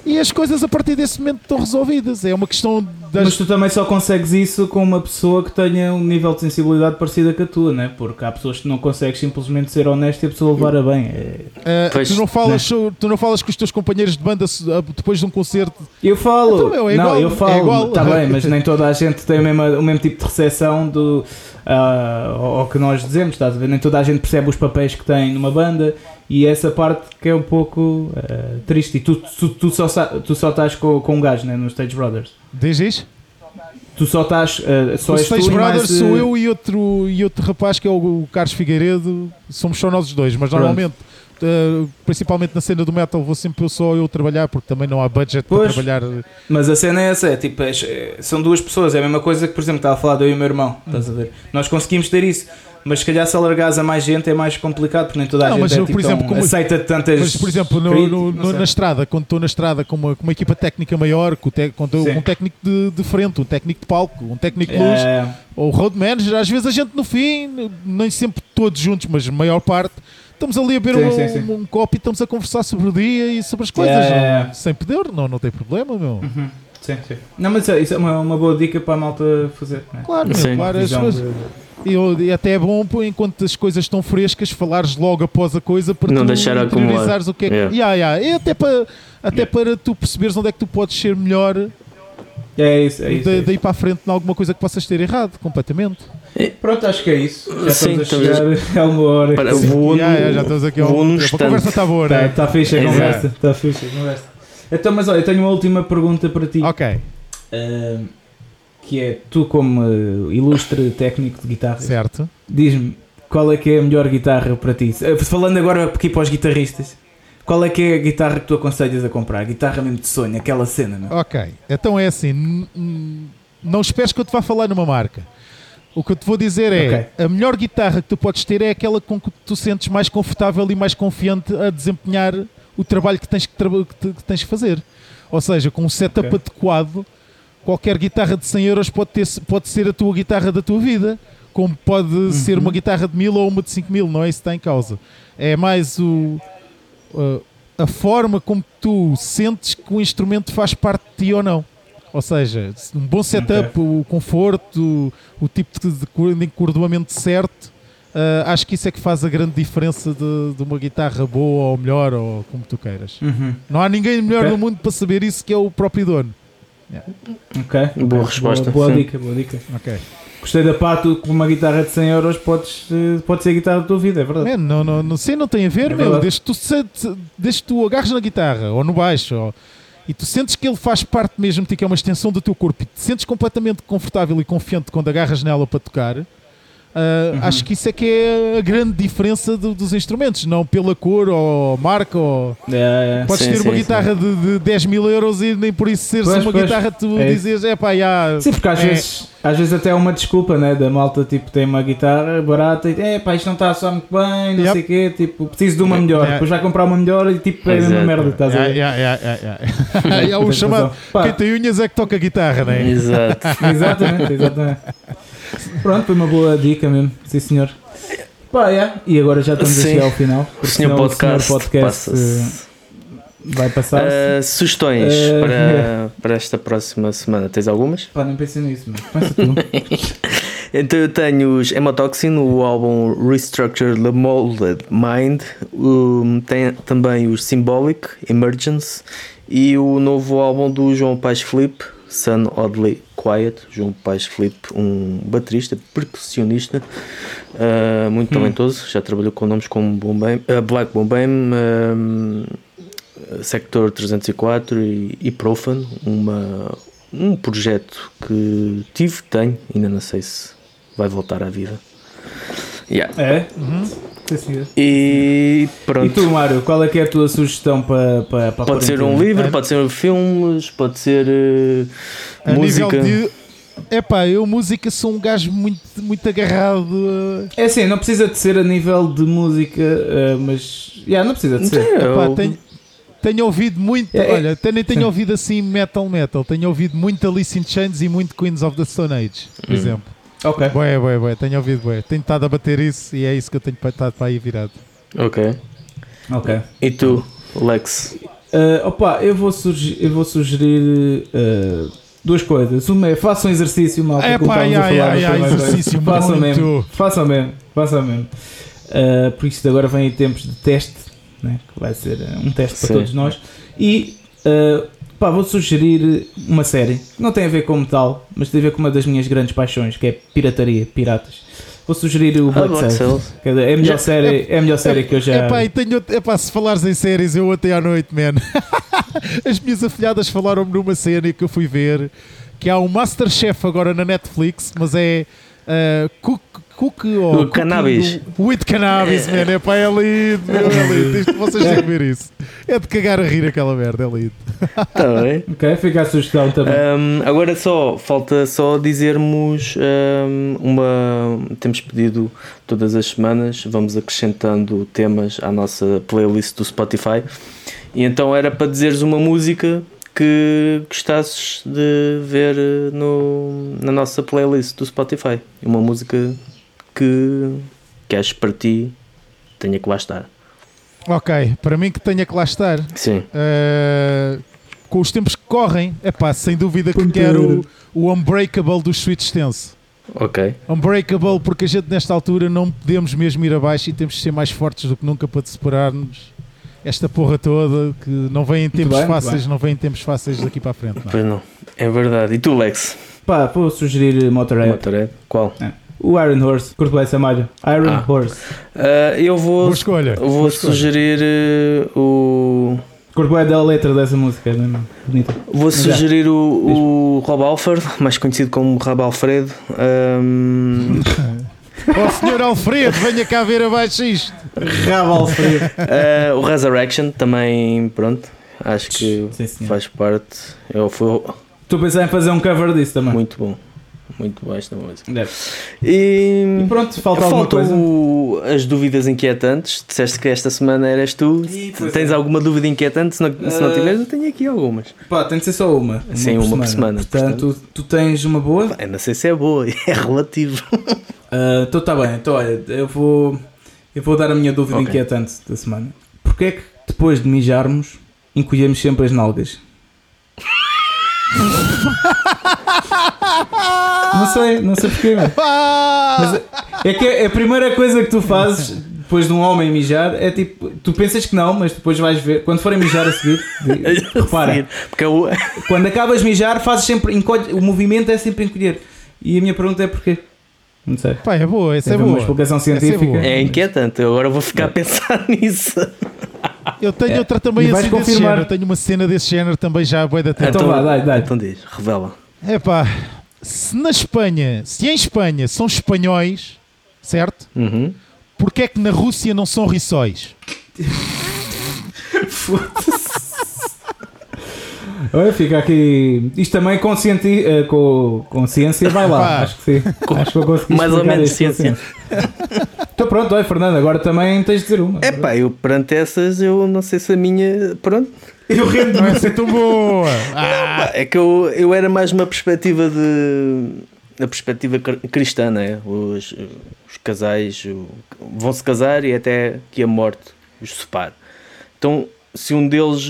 E as coisas a partir desse momento estão resolvidas. É uma questão das. Mas tu também só consegues isso com uma pessoa que tenha um nível de sensibilidade parecido com a tua, né? Porque há pessoas que não consegues simplesmente ser honesto e a pessoa levar a bem. É- Pois, tu, não falas, so- tu não falas com os teus companheiros de banda ah, depois de um concerto. Eu falo, Então, meu, é não, igual, eu é falo, igual. está bem, mas nem toda a gente tem o mesmo, o mesmo tipo de recepção do, ah, ao que nós dizemos, estás a ver? Nem toda a gente percebe os papéis que tem numa banda e essa parte que é um pouco ah, triste. E tu, tu, tu só, tu só estás com, com um gajo né, no Stage Brothers. Diz isso? Tu só estás, ah, só Os Stage mais, Brothers eh, sou eu e outro, e outro rapaz que é o, Carlos Figueiredo. Somos só nós os dois, mas Pronto. Ah, principalmente na cena do metal vou sempre eu só eu trabalhar porque também não há budget para Pois. trabalhar Mas a cena é essa, é tipo, é- são duas pessoas, é a mesma coisa que, por exemplo, estava a falar de eu e o meu irmão, estás a ver? Nós conseguimos ter isso, mas se calhar se alargares a mais gente é mais complicado, porque nem toda a Não, gente mas é, tipo, por exemplo, como- aceita tantas... Mas, por exemplo, no- no- no- na estrada, quando estou na estrada com uma, com uma equipa técnica maior, com, te- com um técnico de, de frente, um técnico de palco, um técnico de luz, É, ou road manager, às vezes a gente no fim, nem sempre todos juntos, mas a maior parte, estamos ali a beber Sim, um, sim, sim. um copo e estamos a conversar sobre o dia e sobre as coisas. É. não- sem poder, não, não tem problema, meu. Uhum. Sim, sim. Não, mas isso é uma, uma boa dica para a malta fazer. Né? Claro, meu, claro, as coisas- de- E, e até é bom, enquanto as coisas estão frescas, falares logo após a coisa para Não tu deixar acumular. priorizares o que é que. Yeah. Yeah, yeah. E até para, até para tu perceberes onde é que tu podes ser melhor É isso, é isso. da- é isso. daí para a frente em alguma coisa que possas ter errado, completamente. Pronto, acho que é isso. Já Sim, estamos a chegar a uma hora. Para- vou Yeah, no- já estamos aqui ao vou. A conversa está boa, né? tá fixe a Exato. conversa. Tá fixe a conversa. Então, mas olha, eu tenho uma última pergunta para ti. Ok, Ah, que é, tu como ah, ilustre técnico de guitarra, certo. diz-me qual é que é a melhor guitarra para ti? Ah, Falando agora aqui para os guitarristas, qual é que é a guitarra que tu aconselhas a comprar? Guitarra mesmo de sonho, aquela cena, não? Ok, então é assim, não esperes que eu te vá falar numa marca. O que eu te vou dizer é, a melhor guitarra que tu podes ter é aquela com que tu sentes mais confortável e mais confiante a desempenhar o trabalho que tens que, que que tens que fazer. Ou seja, com um setup Ok. adequado, qualquer guitarra de 100 euros pode, ter, pode ser a tua guitarra da tua vida, como pode ser Uhum. uma guitarra de 1000 ou uma de 5000, não é isso que está em causa. É mais o, uh, a forma como tu sentes que o instrumento faz parte de ti ou não. Ou seja, um bom setup, o conforto, o, tipo de, de cor- de encordoamento certo, uh, acho que isso é que faz a grande diferença de, de uma guitarra boa ou melhor, ou como tu queiras. Uhum. Não há ninguém melhor Ok. no mundo para saber isso que é o próprio dono. Ok. Boa resposta, Boa, boa dica, boa dica. Ok. Gostei da pato com uma guitarra de 100 euros, podes, eh, pode ser a guitarra da tua vida, é verdade. Man, não, não, não, sim, não tem a ver, É meu. Desde que, tu, desde tu agarres na guitarra ou no baixo ou- e tu sentes que ele faz parte mesmo de ti, que é uma extensão do teu corpo e te sentes completamente confortável e confiante quando agarras nela para tocar, Uh, Uhum. Acho que isso é que é a grande diferença do- dos instrumentos, não pela cor ou marca. Ou... É, é. Podes Sim, ter uma sim, guitarra de, de 10 mil euros e nem por isso ser Pois, uma pois. guitarra tu É dizes, é pá, já. Sim, porque às, É. vezes, às vezes até é uma desculpa, né? Da malta, tipo, tem uma guitarra barata e é pá, isto não está a soar muito bem, não Yep. sei o quê, tipo, preciso de uma É, melhor. é. Depois vai comprar uma melhor e tipo, é a mesma Exato. merda, estás a Já, ver? já, já. É o Tens chamado. Quem tem unhas é que toca guitarra, não é? Exato. Exatamente, exatamente. Pronto, foi uma boa dica mesmo, sim senhor. Pá, é. E agora já estamos a Sim. chegar ao final. O porque senhor senão podcast, podcast, passa-se. eh, vai passar. Uh, sugestões Uh, para, para esta próxima semana. Tens algumas? Pá, nem pensei nisso, mas pensa tu. Então eu tenho os Hemotoxin, o álbum Restructure the Molded Mind, um, tem também os Symbolic, Emergence e o novo álbum do João Paz Felipe, Sun Oddly Quiet. João Paz Felipe, um baterista, percussionista, uh, muito talentoso, já trabalhou com nomes como Bombay, uh, Black Bombay, um, Sector 304 e, e Profan, uma, um projeto que tive, tenho, ainda não sei se vai voltar à vida. Yeah. É? Uhum. Sim. E E pronto. tu, Mário, qual é que é a tua sugestão para, para, para Pode ser um livro, É. pode ser filmes, pode ser A música. nível de. Epá, eu música sou um gajo muito, muito agarrado. É assim, não precisa de ser a nível de música, eh, mas. Yeah, não precisa de ser. É, Epá, eu- tenho, tenho ouvido muito. É, é- olha, até nem tenho sim. ouvido assim metal metal. Tenho ouvido muito Alice in Chains e muito Queens of the Stone Age, por Hum. exemplo. Ok. Bué, bué, bué. Tenho ouvido, bué. Tenho estado a bater isso e é isso que eu tenho estado para aí virado. Ok. Ok. E tu, Lex? Eh, opa, eu vou, sugerir, eu vou sugerir eh, duas coisas. Uma é façam exercício, malta. É pá, estávamos a falar ya, primeiro exercício. Façam mesmo. Façam mesmo. Façam mesmo. Eh, por isso agora vem aí tempos de teste, né, que vai ser eh, um teste para Sim. todos nós. E eh, pá, vou sugerir uma série que não tem a ver com metal, mas tem a ver com uma das minhas grandes paixões, que é pirataria, piratas. Vou sugerir o Black Black que É a melhor Já- série, é a melhor série que eu já. Epá, e tenho, epá, se falares em séries, eu até à noite, man. As minhas afilhadas falaram-me numa cena que eu fui ver que há um Masterchef agora na Netflix, mas é uh, cook, cook ou cannabis. do- With cannabis, man. Epá, é lindo, meu, é lindo. Isto- Vocês têm que ver isso. É de cagar a rir aquela merda, é lindo. Está bem. Ok, fica a sugestão também. Um, agora só, falta só dizermos um, uma. Temos pedido todas as semanas, vamos acrescentando temas à nossa playlist do Spotify. E então era para dizeres uma música que gostasses de ver no, na nossa playlist do Spotify. Uma música que queres para ti tenha que lá estar. Ok, para mim que tenha que lá estar. Sim. Uh, com os tempos que correm, é pá, sem dúvida que quero o, o Unbreakable do Sweet Stance. Ok. Unbreakable, porque a gente nesta altura não podemos mesmo ir abaixo e temos de ser mais fortes do que nunca para separarmos esta porra toda que não vem em tempos bem, fáceis, não vem em tempos fáceis daqui para a frente. não. Pois não. É verdade. E tu, Lex? Pá, vou sugerir Motorhead. Motorhead? Qual? O Iron Horse. Curto bem essa malha. Iron Ah. Horse. Uh, eu vou, Boa escolha. vou boa sugerir uh, o. Curto bem da letra dessa música. É mesmo bonita. Vou já. sugerir o, o Rob Alford, mais conhecido como Rob Alfredo. Um, Ó senhor Alfredo, venha cá ver abaixo isto. Rabo Alfredo. uh, o Resurrection também, pronto. Acho que Sim, faz parte. Eu fui Estou a pensar em fazer um cover disso também. muito bom. Muito bom esta música. Deve. E, E pronto, falta alguma coisa. as dúvidas inquietantes. Disseste que esta semana eras tu. Ih, pois Tens é. alguma dúvida inquietante? Se não, se não Uh, tiveres, eu tenho aqui algumas. Pá, tem de ser só uma. Sim, uma por semana, Portanto, tu tens uma boa. Pá, não sei se é boa, é relativo. Ah, Então está bem. Então olha, eu vou, eu vou dar a minha dúvida Ok. inquietante da semana. Porquê é que depois de mijarmos encolhemos sempre as nalgas? não sei, não sei porquê. Ah! Mas é que é a primeira coisa que tu fazes depois de um homem mijar é tipo, tu pensas que não, mas depois vais ver, quando forem mijar a seguir, repara, Porque é o- quando acabas de mijar, fazes sempre, encolhe, o movimento é sempre encolher. E a minha pergunta é porquê? Não sei. Pá, é boa, essa é uma boa. explicação Essa é científica. boa. é inquietante. Eu agora vou ficar a pensar nisso. Eu tenho É. outra também assim desse confirmar. género. Tenho uma cena desse género também já há bué da tempo. Então vá, dai, dai. Então diz, revela. É pá, se na Espanha, se em Espanha são espanhóis, certo? Uhum. Porquê é que na Rússia não são rissóis? Olha, fica aqui. Isto também conscienti... eh, com consciência vai lá. Acho que sim. Acho que vou conseguir Mais ou menos com ciência. Então pronto, olha, Fernando, agora também tens de dizer uma. É pá, eu perante essas, eu não sei se a minha. Pronto. Eu rendo Não é assim tão boa! Ah, É que eu, eu era mais uma perspectiva de. A perspectiva cr- cristã, né? Os, os casais vão se casar e até que a morte os separe. Então, se um deles.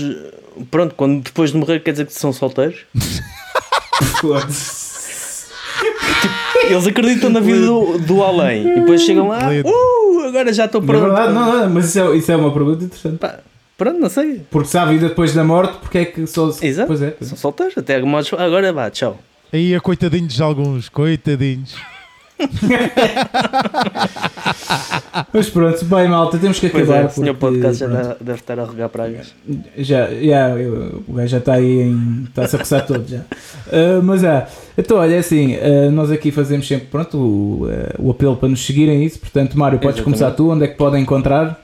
Pronto, quando depois de morrer, quer dizer que são solteiros? Eles acreditam na vida do, do além e depois chegam lá, uh, agora já estou É pronto. verdade, não, não, mas isso é, isso é uma pergunta interessante. Pá, pronto, não sei. Porque se há vida depois da morte, porque é que só. Exato. Pois é. São solteiros, até modos. Agora vá, tchau. aí a coitadinhos de alguns, coitadinhos. Mas pronto, bem, malta, temos que Pois acabar. é, o senhor porque, podcast já pronto, deve, deve estar a regar pragas. Já, já, eu- o gajo já está aí em. Está-se a coçar todo já. Ah, mas é. Então, olha, é assim, ah, nós aqui fazemos sempre pronto, o, ah, o apelo para nos seguirem isso. Portanto, Mário, podes Exatamente. começar tu. Onde é que podem encontrar?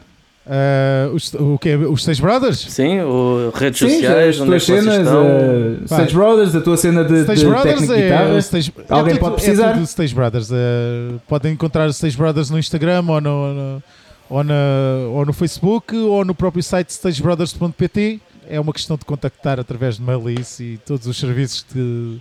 Ah, os, o quê? Os Seis Brothers? Sim, o, redes Sim, sociais, as onde é tuas que vocês cenas, estão. ah, Stage Brothers, a tua cena de, Stage de Brothers é, guitarra. Stage- é Alguém tudo- pode precisar? É tudo Stage Brothers. eh, podem encontrar os Stage Brothers no Instagram ou no, no- ou, na- ou no Facebook ou no próprio site stagebrothers.pt. É uma questão de contactar através de mail e isso e todos os serviços de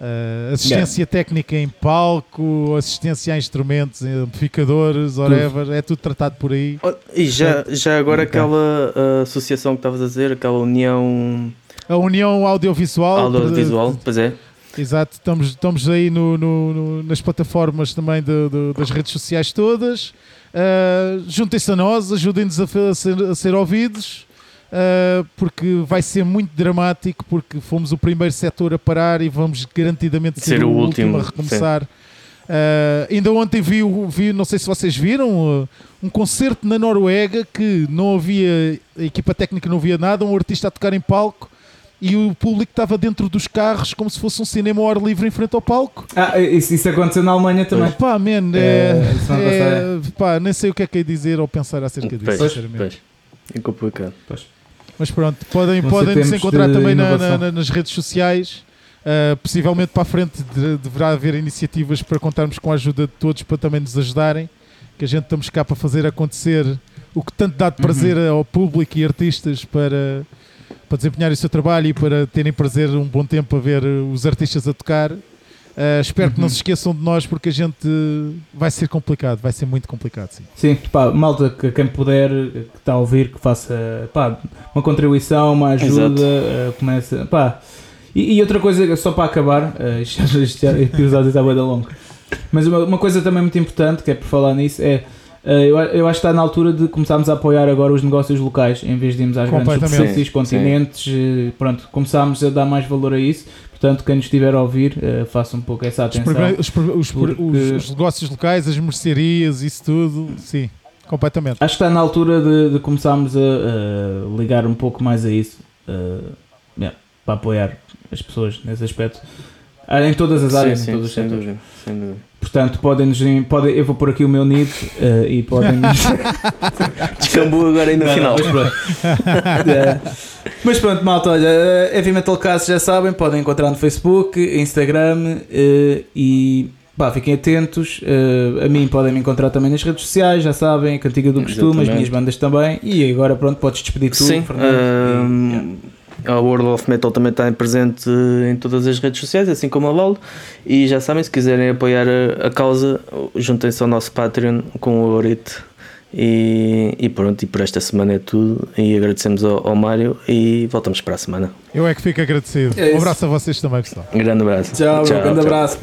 eh, assistência técnica em palco, assistência a instrumentos, amplificadores, whatever. É tudo tratado por aí. Oh, E já, já agora Ok. aquela ah, associação que estavas a dizer, aquela união A União Audiovisual. audiovisual, pois é. Exato, estamos, estamos aí no, no- no- nas plataformas também de- de- das redes sociais todas. Uh, Juntem-se a nós, ajudem-nos a, a ser, a ser ouvidos, uh, porque vai ser muito dramático, porque fomos o primeiro setor a parar e vamos garantidamente ser, Ser o, o último, último, a recomeçar. Uh, ainda ontem vi, o- vi, não sei se vocês viram, uh, um concerto na Noruega que não havia, a equipa técnica não via nada, um artista a tocar em palco e o público estava dentro dos carros como se fosse um cinema ao ar livre em frente ao palco. Ah, isso, isso aconteceu na Alemanha também. Pá, man, É, é, é- pá, nem sei o que é que é dizer ou pensar acerca disso, Pois, sinceramente. pois. É complicado. Mas pronto, podem, podem nos encontrar também na- na- nas redes sociais. Uh, possivelmente para a frente de- deverá haver iniciativas para contarmos com a ajuda de todos para também nos ajudarem. Que a gente estamos cá para fazer acontecer o que tanto dá de prazer Uhum. ao público e artistas para, para desempenharem o seu trabalho e para terem prazer um bom tempo a ver os artistas a tocar. Uh, espero que não Uhum. se esqueçam de nós porque a gente uh, vai ser complicado, vai ser muito complicado, sim. Sim, pá, malta, que quem puder, que está a ouvir, que faça pá, uma contribuição, uma ajuda, eh, começa. Pá. E, e outra coisa, só para acabar, eh, isto já- episódio está bem longo, mas uma, uma coisa também muito importante, que é por falar nisso, é. eh, eu, eu acho que está na altura de começarmos a apoiar agora os negócios locais em vez de irmos às grandes superfícies, Sim, continentes. eh, Pronto, começámos a dar mais valor a isso. Portanto, quem nos estiver a ouvir, eh, faça um pouco essa atenção. os, os- Porque- os negócios locais, as mercearias, isso tudo, sim, completamente. Acho que está na altura de, de começarmos a, ligar um pouco mais a isso, eh, yeah, para apoiar as pessoas nesse aspecto, em todas as áreas, sim, em todos os sem setores. dúvida, sem dúvida. Portanto, podem-nos, podem, eu vou pôr aqui o meu NID eh, e podem. Descambou agora aí no final. Mas pronto. Eh, mas pronto, malta, olha, eh, Heavy Metal Cast já sabem, podem encontrar no Facebook, Instagram eh, e pá, fiquem atentos. Eh, a mim podem me encontrar também nas redes sociais, já sabem, Cantiga do Costume, as Exatamente. minhas bandas também. E agora, pronto, podes despedir tu, Sim, Fernando. ahm, E, yeah. A World of Metal também está presente em todas as redes sociais, assim como a Valdo. E já sabem, se quiserem apoiar a, a causa, juntem-se ao nosso Patreon com o Orito. E, e pronto, e por esta semana é tudo. E agradecemos ao, ao Mário e voltamos para a semana. Eu é que fico agradecido. É um abraço a vocês também, pessoal. Um grande abraço. Tchau, um grande abraço.